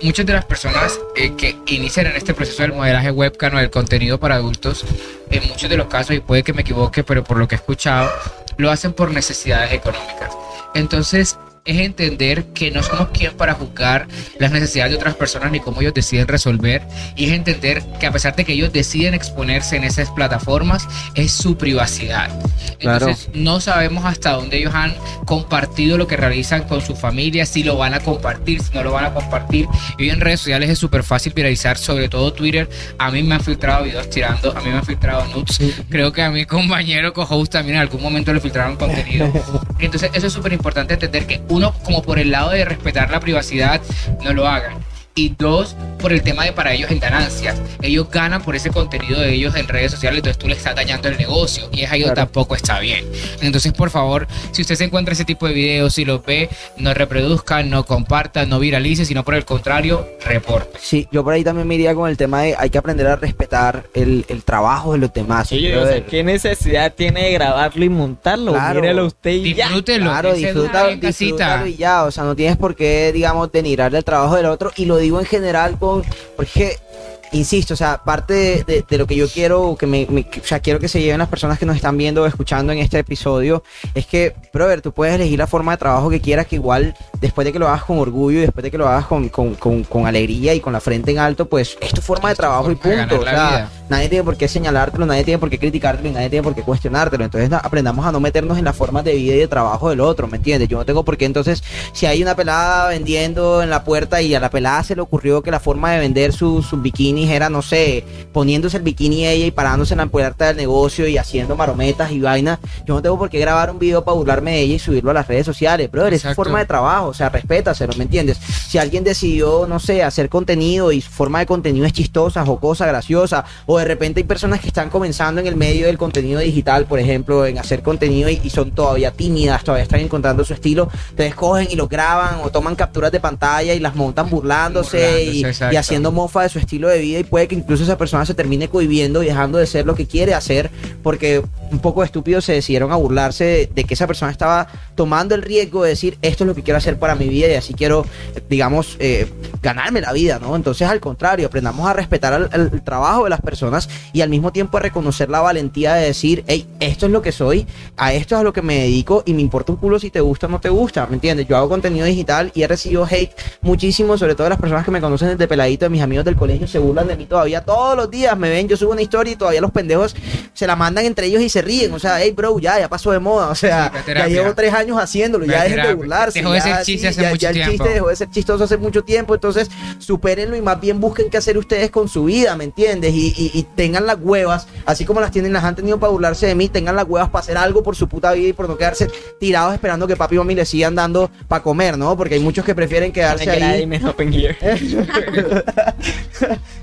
muchas de las personas eh, que inician en este proceso del modelaje webcam o del contenido para adultos, en muchos de los casos, y puede que me equivoque, pero por lo que he escuchado, lo hacen por necesidades económicas. Entonces, es entender que no somos quien para juzgar las necesidades de otras personas ni cómo ellos deciden resolver. Y es entender que a pesar de que ellos deciden exponerse en esas plataformas, es su privacidad. Claro. Entonces, no sabemos hasta dónde ellos han compartido lo que realizan con su familia, si lo van a compartir, si no lo van a compartir. Y hoy en redes sociales es súper fácil viralizar, sobre todo Twitter. A mí me han filtrado videos tirando, a mí me han filtrado nudes. Creo que a mi compañero co-host también en algún momento le filtraron contenido. Entonces, eso es súper importante entender que uno, como por el lado de respetar la privacidad, no lo hagan. Y dos, por el tema de para ellos en ganancias. Ellos ganan por ese contenido de ellos en redes sociales, entonces tú le estás dañando el negocio y es ahí donde Claro. tampoco está bien. Entonces, por favor, si usted se encuentra ese tipo de videos, si los ve, no reproduzca, no comparta, no viralice, sino por el contrario, reporte. Sí, yo por ahí también me iría con el tema de hay que aprender a respetar el, el trabajo de los demás. Sí, yo o sea. ¿qué necesidad tiene de grabarlo y montarlo? Claro. Mírelo usted y ya. Disfrútenlo, Claro, disfrútalo disfrútalo y ya, o sea, no tienes por qué, digamos, denigrar el trabajo del otro, y lo digo en general con, porque, insisto, o sea, parte de, de- de lo que yo quiero, que me, me- o sea, quiero que se lleven las personas que nos están viendo o escuchando en este episodio, es que, brother, tú puedes elegir la forma de trabajo que quieras, que igual, después de que lo hagas con orgullo y después de que lo hagas con, con, con- con alegría y con la frente en alto, pues es tu forma de trabajo y punto, o sea. Nadie tiene por qué señalártelo, nadie tiene por qué criticártelo y nadie tiene por qué cuestionártelo. Entonces aprendamos a no meternos en las formas de vida y de trabajo del otro, ¿me entiendes? Yo no tengo por qué entonces, si hay una pelada vendiendo en la puerta y a la pelada se le ocurrió que la forma de vender sus, sus bikinis era, no sé, poniéndose el bikini ella y parándose en la puerta del negocio y haciendo marometas y vaina, yo no tengo por qué grabar un video para burlarme de ella y subirlo a las redes sociales, brother, es su forma de trabajo, o sea, respétaselo, ¿me entiendes? Si alguien decidió, no sé, hacer contenido y su forma de contenido es chistosa, jocosa, graciosa, o de repente hay personas que están comenzando en el medio del contenido digital, por ejemplo, en hacer contenido y, y son todavía tímidas, todavía están encontrando su estilo, entonces cogen y lo graban o toman capturas de pantalla y las montan burlándose, Burlándose, y, haciendo mofa de su estilo de vida y puede que incluso esa persona se termine cohibiendo y dejando de ser lo que quiere hacer porque un poco estúpidos se decidieron a burlarse de, de que esa persona estaba tomando el riesgo de decir esto es lo que quiero hacer para mi vida y así quiero, digamos, eh, ganarme la vida, ¿no? Entonces al contrario, aprendamos a respetar el- el trabajo de las personas y al mismo tiempo a reconocer la valentía de decir, hey, esto es lo que soy, a esto es a lo que me dedico y me importa un culo si te gusta o no te gusta, ¿me entiendes? Yo hago contenido digital y he recibido hate muchísimo, sobre todo las personas que me conocen desde peladito, de mis amigos del colegio, se burlan de mí todavía todos los días, me ven, yo subo una historia y todavía los pendejos se la mandan entre ellos y se ríen, o sea, hey bro, ya, ya pasó de moda, o sea, ya llevo tres años haciéndolo, ya dejen de burlarse. Dejó de ya, ser hace ya, mucho ya el tiempo. chiste dejó de ser chistoso chistoso hace mucho tiempo, entonces supérenlo y más bien busquen qué hacer ustedes con su vida, ¿me entiendes? Y, y- y tengan las huevas, así como las tienen, las han tenido para burlarse de mí, tengan las huevas para hacer algo por su puta vida y por no quedarse tirados esperando que papi y mami les sigan dando para comer, ¿no? Porque hay muchos que prefieren quedarse ahí.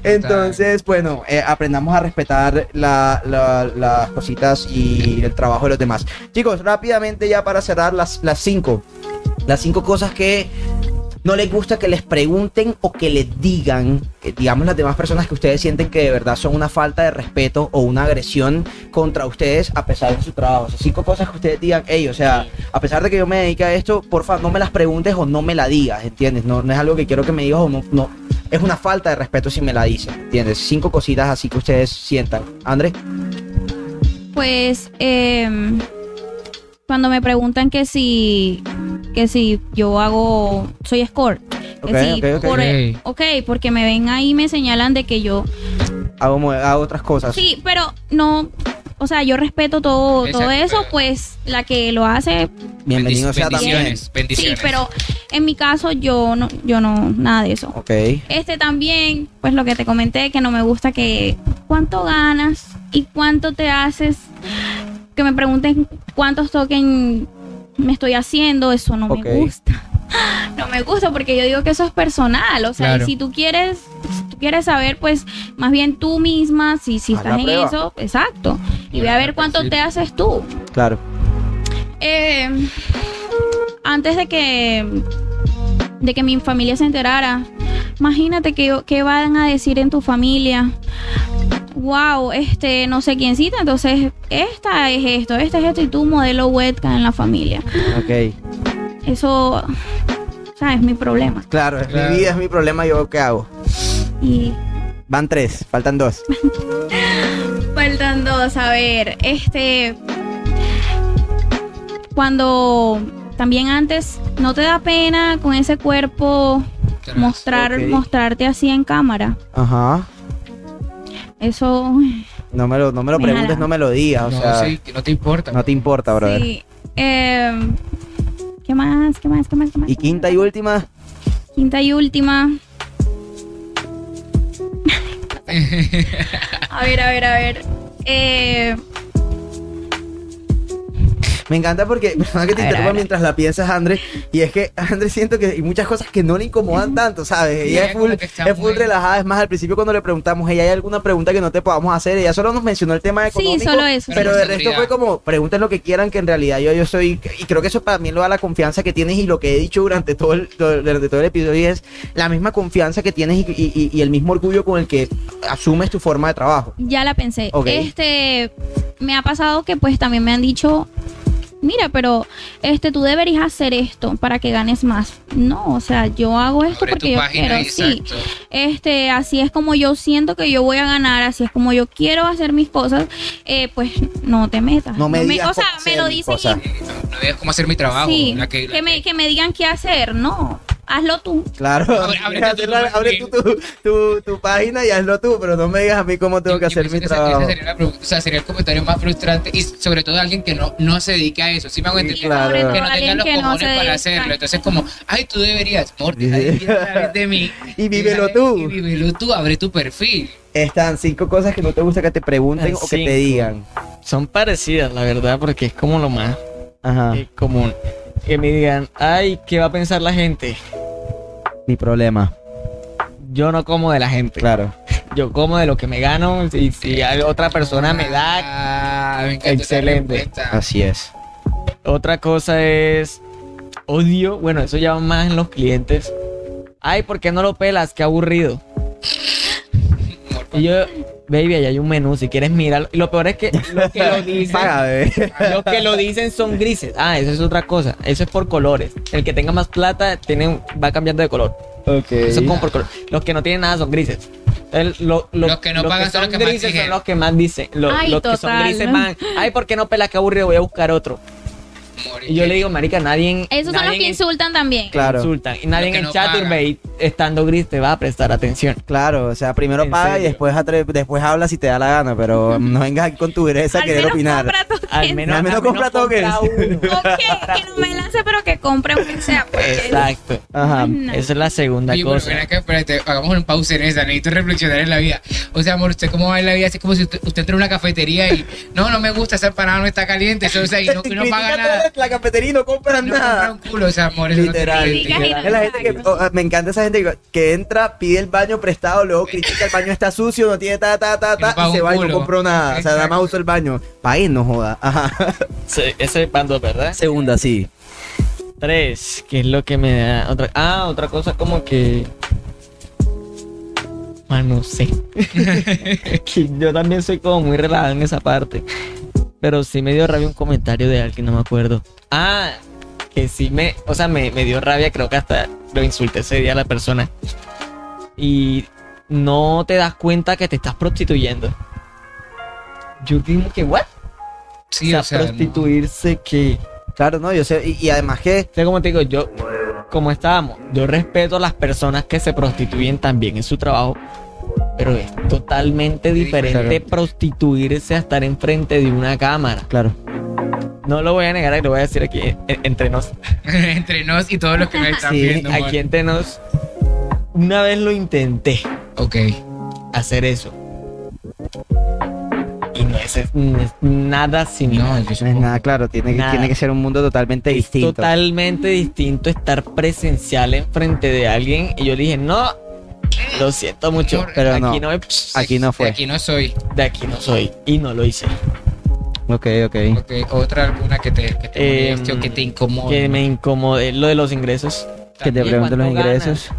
Entonces, bueno, eh, aprendamos a respetar la- la- las cositas y el trabajo de los demás. Chicos, rápidamente ya para cerrar las, las cinco. Las cinco cosas que no les gusta que les pregunten o que les digan, digamos las demás personas que ustedes sienten que de verdad son una falta de respeto o una agresión contra ustedes a pesar de su trabajo. O sea, cinco cosas que ustedes digan, hey, o sea, a pesar de que yo me dedique a esto, porfa, no me las preguntes o no me la digas, ¿entiendes? No, no es algo que quiero que me digas o no, no. Es una falta de respeto si me la dices, ¿entiendes? Cinco cositas así que ustedes sientan. André, Pues em, cuando me preguntan que si que si yo hago soy escort, que Ok, si por- ok, porque me ven ahí y me señalan de que yo hago, otras cosas. sí, pero no, o sea, yo respeto todo todo eso, pues la que lo hace Bienvenido sea también. bendiciones, sí, pero en mi caso yo no yo no nada de eso. Ok. Este también, pues lo que te comenté, que no me gusta que cuánto ganas y cuánto te haces. Que me pregunten cuántos tokens me estoy haciendo, eso no me gusta. No me gusta porque yo digo que eso es personal. O sea, Claro. y si tú quieres, si tú quieres saber, pues más bien tú misma, si, si Haz estás en prueba. eso, exacto. Y ve a ver cuánto Sí. te haces tú. Claro. Eh, antes de que de que mi familia se enterara, imagínate que, que van a decir en tu familia. Wow, este, no sé quién cita, entonces esta es esto, esta es esto y tú modelo webcam en la familia. Ok. Eso, o sea, es mi problema. Claro, es Claro. mi vida, es mi problema, yo qué hago. Y Van tres, faltan dos. faltan dos, a ver, este, cuando también antes no te da pena con ese cuerpo mostrar, mostrarte así en cámara. Ajá. Eso, No me lo, no me lo Me preguntes, jala. no me lo digas. O no, sea, sí, que no te importa. no te importa, brother. sí. Eh, ¿Qué más? ¿Qué más? ¿Qué más? ¿Qué más? Y quinta y última, Quinta y última. a ver, a ver, a ver. Eh, me encanta porque, perdona que te interrumpa ver. mientras la piensas, André, y es que André siento que hay muchas cosas que no le incomodan tanto, ¿sabes? Sí, Ella es full, es full relajada, es más, al principio cuando le preguntamos, ella hay alguna pregunta que no te podamos hacer, ella solo nos mencionó el tema sí, económico, solo eso. Pero de resto fue como, pregunten lo que quieran, que en realidad yo, yo soy, y creo que eso para mí lo da la confianza que tienes y lo que he dicho durante todo el, todo- durante todo el episodio es la misma confianza que tienes y, y- y- y el mismo orgullo con el que asumes tu forma de trabajo. Ya la pensé. Ok. Este, me ha pasado que pues también me han dicho, mira, pero este, tú deberías hacer esto para que ganes más. No, o sea, yo hago esto Abre porque yo página quiero, y sí. exacto. Este, así es como yo siento que yo voy a ganar, así es como yo quiero hacer mis cosas, eh, pues no te metas. No me digas o sea, cómo me hacer lo dicen y- No, no veas cómo hacer mi trabajo. sí, la que, la que, me, que me digan qué hacer, no, hazlo tú. Claro, Abre- abre tú tu, tu- tu página y hazlo tú, pero no me digas a mí cómo tengo que Yo- hacer mi que trabajo. esa sería la pregunta, o sea, sería el comentario más frustrante y sobre todo alguien que no, no se dedica a eso. ¿Sí me hago Sí, entender? claro. Que no Alguien tenga los no cojones para dedica. hacerlo. Entonces, como, ay, tú deberías, Morty, deja de mí. Y vívelo tú. Y vívelo tú, abre tu perfil. Están cinco cosas que no te gusta que te pregunten o que te digan. Son parecidas, la verdad, porque es como lo más Ajá, eh, común. Que me digan, ay, ¿qué va a pensar la gente? mi problema, Yo no como de la gente. claro. Yo como de lo que me gano y si hay otra persona me da. Ah, me Excelente. Así es. Otra cosa es odio. Bueno, eso ya va más en los clientes. Ay, ¿por qué no lo pelas? Qué aburrido. Y yo, baby, ahí hay un menú, si quieres mirarlo. Y lo peor es que lo que lo dicen, que lo dicen son grises. Ah, eso es otra cosa. Eso es por colores. El que tenga más plata tiene, va cambiando de color. Ok. Eso es como por color. Los que no tienen nada son grises. El- lo- lo- Los que no pagan son los que más grises son los que más dicen. Ay, los que son grises van. Ay, ¿por qué no pelas? Qué aburrido, voy a buscar otro. Y yo le digo, marica, nadie. Esos son los nadie que en- insultan también. Claro. insultan. Y nadie en no Chaturbate estando gris te va a prestar atención. Claro, o sea, primero ¿En paga y serio? después, atre- después habla si te da la gana, pero no vengas aquí con tu dureza a querer opinar. Al menos, Al menos compra tokens. uno. Ok, que no me lance, pero que compre aunque sea. porque- Exacto. Ajá. No. Esa es la segunda cosa. ven acá, espérate, hagamos un pausa en esa, necesito reflexionar en la vida. O sea, amor, ¿usted cómo va en la vida? Es como si usted, usted entra a una cafetería y, no, no me gusta, esa empanada no está caliente, eso, o sea, y no, y no paga nada. La cafetería y no compran No compra nada. un culo, o sea, amor, eso no tiene Literal. sentido. Literal. Es la gente que, oh, me encanta esa gente que, que entra, pide el baño prestado, luego critica el baño está sucio, no tiene ta, ta, ta, ta, y se va y no compró nada. O sea, nada más Exacto. usó el baño. Pague, no joda. Ajá. Sí, ese es bando, ¿verdad? Segunda, sí. Tres, que es lo que me da otra. Ah, otra cosa como que. Ah, no sé. yo también soy como muy relajado en esa parte. Pero sí me dio rabia un comentario de alguien, no me acuerdo. Ah, que sí me. O sea, me, me dio rabia, creo que hasta lo insulté ese día a la persona. Y no te das cuenta que te estás prostituyendo. Yo digo que, ¿what? Sí, o o sea, no. prostituirse que. Claro, no, yo sé. Y, y además que, O sea, como te digo, yo, como estábamos, yo respeto a las personas que se prostituyen también en su trabajo, pero es totalmente diferente claro. prostituirse a estar enfrente de una cámara. claro. No lo voy a negar y lo voy a decir aquí en- entre nos. Entre nos y todos los que me están Sí, viendo. Aquí entre nos. Una vez lo intenté Ok. hacer eso. Y no es, no es nada No, similar. yo No es nada, claro. Tiene que, Nada. tiene que ser un mundo totalmente es distinto. totalmente distinto estar presencial enfrente de alguien. Y yo le dije, no, lo siento mucho, pero aquí no. no, Aquí no De fue. aquí no soy. de aquí no soy. Y no lo hice. Ok, ok. Ok, otra alguna que te, que te Em, moleste o que te incomode. Que me incomode lo de los ingresos. Que te pregunten los ¿cuánto ingresos.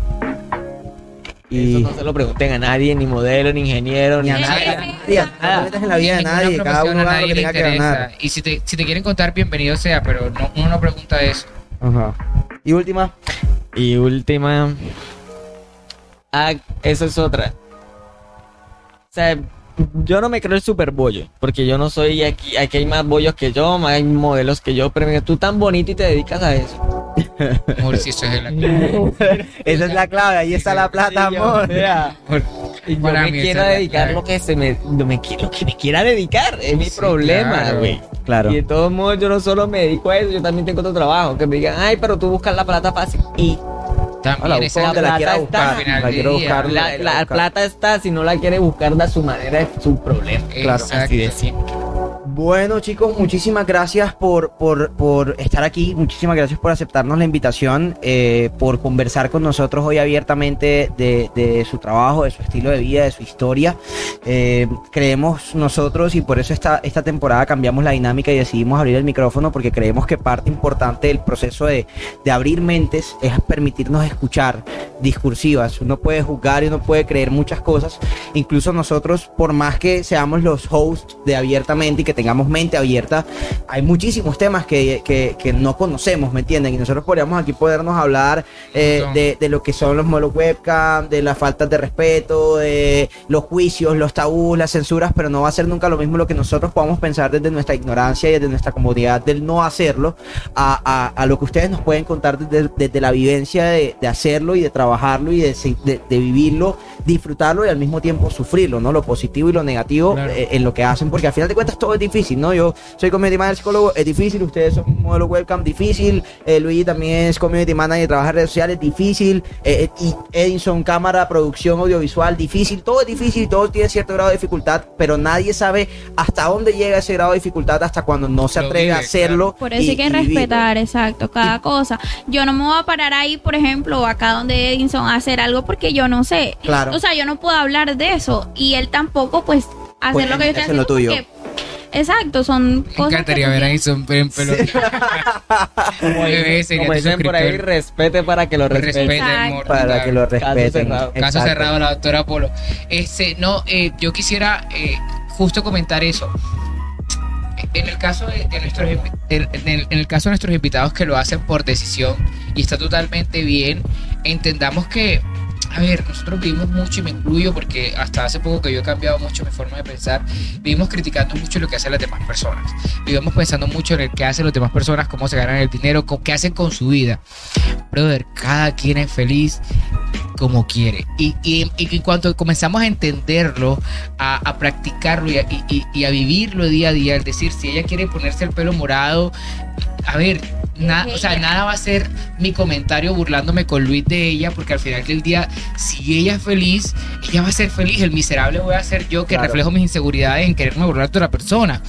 Y... Eso no se lo pregunten a nadie, ni modelo, ni ingeniero, ni Ni a nadie. nadie. Nadie, no en la vida de nadie. Cada uno a gana nadie lo que le tenga que interesa. ganar. Y si te, si te quieren contar, bienvenido sea, pero no, uno no pregunta eso. Ajá. Y última. Y última. Ah, eso es otra. O sea, yo no me creo el super bollo, porque yo no soy aquí, aquí hay más bollos que yo, más hay modelos que yo, pero mira, tú tan bonito y te dedicas a eso. Amor, si eso es la Esa es la clave. Ahí está la plata, amor. y yo Para me quiero dedicar clave. lo que se me, lo, me lo que me quiera dedicar, es mi Sí, problema, claro. güey. Claro. Y de todos modos, yo no solo me dedico a eso, yo también tengo otro trabajo. Que me digan, ay, pero tú buscas la plata fácil. Y también Hola, esa la plata quiera está. buscar. Final La quiero buscar. la, la buscar. plata está, si no la quiere buscar de su manera, es su problema. Claro. Así de simple. Bueno, chicos, muchísimas gracias por, por, por estar aquí. Muchísimas gracias por aceptarnos la invitación, eh, por conversar con nosotros hoy abiertamente de, de su trabajo, de su estilo de vida, de su historia. Eh, creemos nosotros y por eso esta, esta temporada cambiamos la dinámica y decidimos abrir el micrófono porque creemos que parte importante del proceso de, de abrir mentes es permitirnos escuchar discursivas. Uno puede juzgar y uno puede creer muchas cosas. Incluso nosotros, por más que seamos los hosts de abiertamente y que tengamos mente abierta, hay muchísimos temas que, que- que no conocemos, ¿me entienden? Y nosotros podríamos aquí podernos hablar eh, de, de lo que son los modelos webcam, de las faltas de respeto, de los juicios, los tabús, las censuras, pero no va a ser nunca lo mismo lo que nosotros podamos pensar desde nuestra ignorancia y desde nuestra comodidad del no hacerlo, a, a- a lo que ustedes nos pueden contar desde, desde la vivencia de, de hacerlo y de trabajarlo y de- de vivirlo, disfrutarlo y al mismo tiempo sufrirlo, ¿no? Lo positivo y lo negativo Claro. eh, en lo que hacen, porque al final de cuentas todo es difícil, ¿no? Yo soy community manager psicólogo, es difícil, ustedes son modelo webcam, difícil, eh, Luigi también es community manager, trabaja en redes sociales, difícil, eh, eh, y Edinson, cámara, producción audiovisual, difícil, todo es difícil, todo tiene cierto grado de dificultad, pero nadie sabe hasta dónde llega ese grado de dificultad hasta cuando no se atreve a hacerlo. Por eso y- hay que respetar, exacto, cada cosa. Yo no me voy a parar ahí, por ejemplo, acá donde Edinson a hacer algo porque yo no sé. Claro. O sea, yo no puedo hablar de eso y él tampoco, pues, hacer Pues, lo que yo estoy es lo haciendo. tuyo. porque- exacto, son Me cosas. encantaría que ver a Edison en pelo. Como dicen, como por ahí, respete para que lo respete. Respete, Para que lo respeten. cerrado. Caso cerrado, la doctora Polo. Este, no, eh, yo quisiera eh, justo comentar eso. En el caso de, de nuestros en, en el, en el caso de nuestros invitados que lo hacen por decisión y está totalmente bien, entendamos que a ver, nosotros vivimos mucho y me incluyo porque hasta hace poco que yo he cambiado mucho mi forma de pensar, vivimos criticando mucho lo que hacen las demás personas. Vivimos pensando mucho en el qué hacen las demás personas, cómo se ganan el dinero, con- qué hacen con su vida. brother, cada quien es feliz como quiere. Y, y, y en cuanto comenzamos a entenderlo, a, a practicarlo y a, y a vivirlo día a día, es decir, si ella quiere ponerse el pelo morado, a ver, na- o sea, nada va a ser mi comentario burlándome con Luis de ella, porque al final del día, si ella es feliz, ella va a ser feliz. El miserable voy a ser yo que Claro. reflejo mis inseguridades en quererme burlar de otra persona.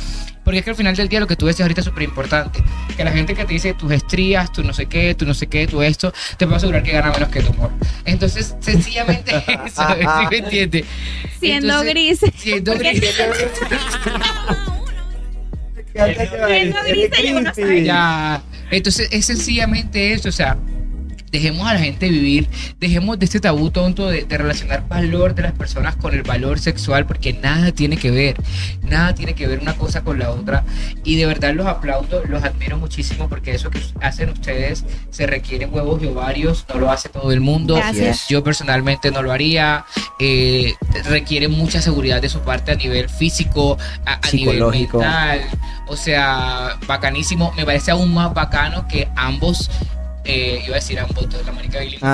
Porque es que al final del día lo que tú decías ahorita es súper importante. Que la gente que te dice tus estrías, tú no sé qué, tú no sé qué, tú esto, te puedo asegurar que gana menos que tu amor. Entonces, sencillamente eso, ¿sí me entiendes? Siendo Entonces, gris. Siendo gris. Ya. Entonces es sencillamente eso, o sea, dejemos a la gente vivir, dejemos de este tabú tonto de, de relacionar valor de las personas con el valor sexual, porque nada tiene que ver, nada tiene que ver una cosa con la otra. Y de verdad los aplaudo, los admiro muchísimo, porque eso que hacen ustedes se requieren huevos y ovarios, no lo hace todo el mundo. Gracias. Yo personalmente no lo haría. eh, requiere mucha seguridad de su parte a nivel físico, a, a nivel mental. O sea, bacanísimo. Me parece aún más bacano que ambos, eh, iba a decir ambos, la marica bilingüe,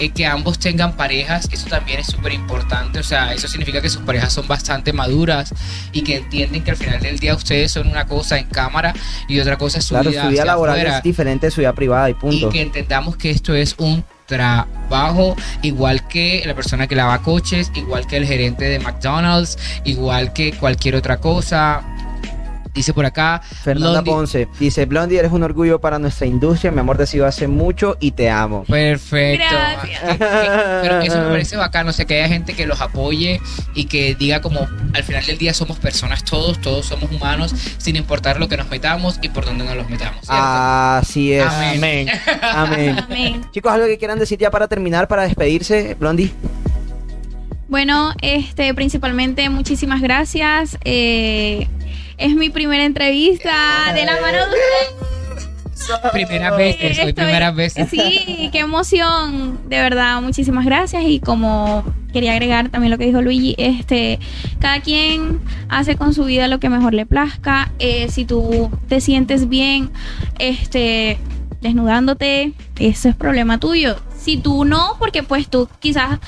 eh, que ambos tengan parejas. Eso también es súper importante. O sea, eso significa que sus parejas son bastante maduras y que entienden que al final del día ustedes son una cosa en cámara y otra cosa es su Claro, vida, su vida laboral afuera es diferente de su vida privada y punto. y que entendamos que esto es un trabajo igual que la persona que lava coches, igual que el gerente de McDonald's, igual que cualquier otra cosa. Dice por acá, Fernanda Blondie- Ponce dice, Blondie, eres un orgullo para nuestra industria, mi amor te sigo hace mucho y te amo. perfecto. Gracias. Pero eso me parece bacano, o sea, que haya gente que los apoye y que diga como al final del día somos personas todos, todos somos humanos, sin importar lo que nos metamos y por dónde nos los metamos. ¿cierto? Así es. Amén. Amén. Amén. Chicos, algo que quieran decir ya para terminar, para despedirse, Blondie. Bueno, este, principalmente muchísimas gracias. Eh, es mi primera entrevista de la mano de ustedes. Primeras veces, hoy Estoy- primeras veces. Sí, qué emoción. De verdad, muchísimas gracias. Y como quería agregar también lo que dijo Luigi, este, cada quien hace con su vida lo que mejor le plazca. Eh, si tú te sientes bien, este, desnudándote, eso es problema tuyo. Si tú no, porque pues tú quizás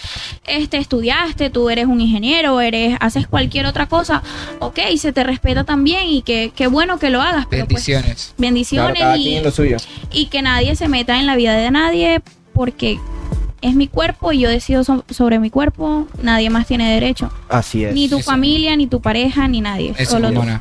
este, estudiaste, tú eres un ingeniero, eres, haces cualquier otra cosa, ok, se te respeta también y que qué bueno que lo hagas. pero, pues, Bendiciones. bendiciones y, suyo. y que nadie se meta en la vida de nadie porque es mi cuerpo y yo decido so- sobre mi cuerpo, nadie más tiene derecho. Así es. Ni tu Eso. familia, ni tu pareja, ni nadie. Eso, solo tú. Mona.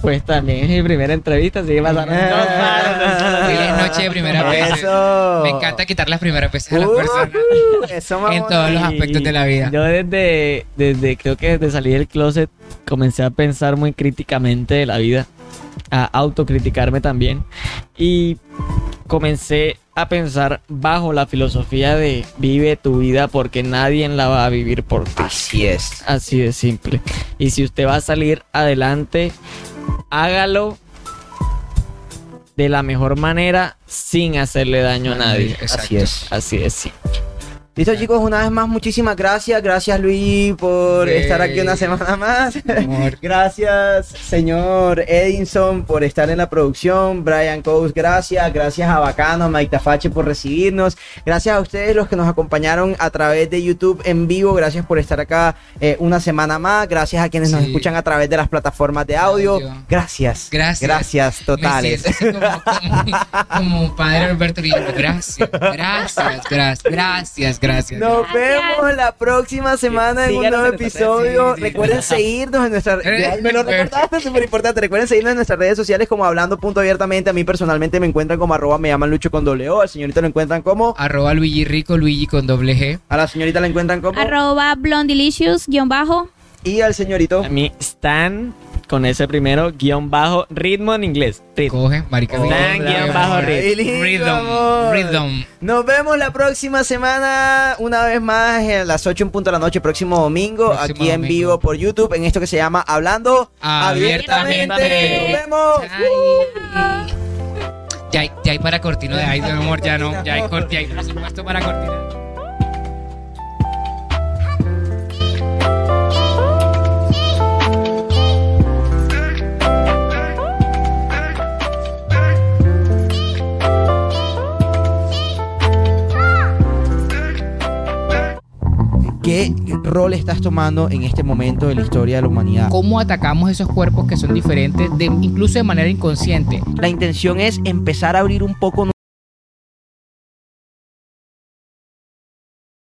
Pues también es mi primera entrevista, así que pasaron dos semanas. Feliz noche de primera vez. Eso. Me encanta quitar las primeras veces a las Uh, personas eso, en todos los aspectos de la vida. Yo desde, desde, creo que desde salir del closet, comencé a pensar muy críticamente de la vida, a autocriticarme también. Y comencé a pensar bajo la filosofía de vive tu vida porque nadie la va a vivir por ti. Así es. Así de simple. Y si usted va a salir adelante, hágalo de la mejor manera sin hacerle daño a nadie. Exacto. Así es. Así de simple. Listo, chicos, una vez más, muchísimas gracias. Gracias, Luis, por Sí. estar aquí una semana más. Gracias, señor Edinson, por estar en la producción. Brian Coase, gracias. Gracias a Bacano, Mike Tafache por recibirnos. Gracias a ustedes, los que nos acompañaron a través de YouTube en vivo. Gracias por estar acá eh, una semana más. Gracias a quienes nos escuchan a través de las plataformas de audio. Gracias. Gracias. Gracias, totales. Como, como, como padre Alberto. Gracias, gracias, gracias, gracias, gracias. Nos Gracias. vemos la próxima semana en un nuevo episodio. redes, sí, sí. Recuerden seguirnos en nuestras Eh, Me lo recordaste, súper importante. Recuerden seguirnos en nuestras redes sociales como hablando punto abiertamente. A mí personalmente me encuentran como arroba me llaman Lucho con doble O. Al señorito lo encuentran como. Arroba Luigi Rico, Luigi con doble G. A la señorita la encuentran como. Arroba blondelicious, guion bajo. Y al señorito. A mí, Stan, con ese primero, guion bajo, ritmo en inglés. Ritmo. Coge, marica. Oh, guion bajo, ritmo. Rhythm, rhythm. Nos vemos la próxima semana, una vez más, a las 8 en punto de la noche, próximo domingo, Próximo aquí en domingo. vivo por YouTube, en esto que se llama Hablando Abiertamente. Nos vemos. Ay. Ya hay, ya hay para cortina de ahí, mi amor, ya no. Ya hay, ya hay presupuesto para cortina. ¿Qué rol estás tomando en este momento de la historia de la humanidad? ¿Cómo atacamos esos cuerpos que son diferentes, de, incluso de manera inconsciente? La intención es empezar a abrir un poco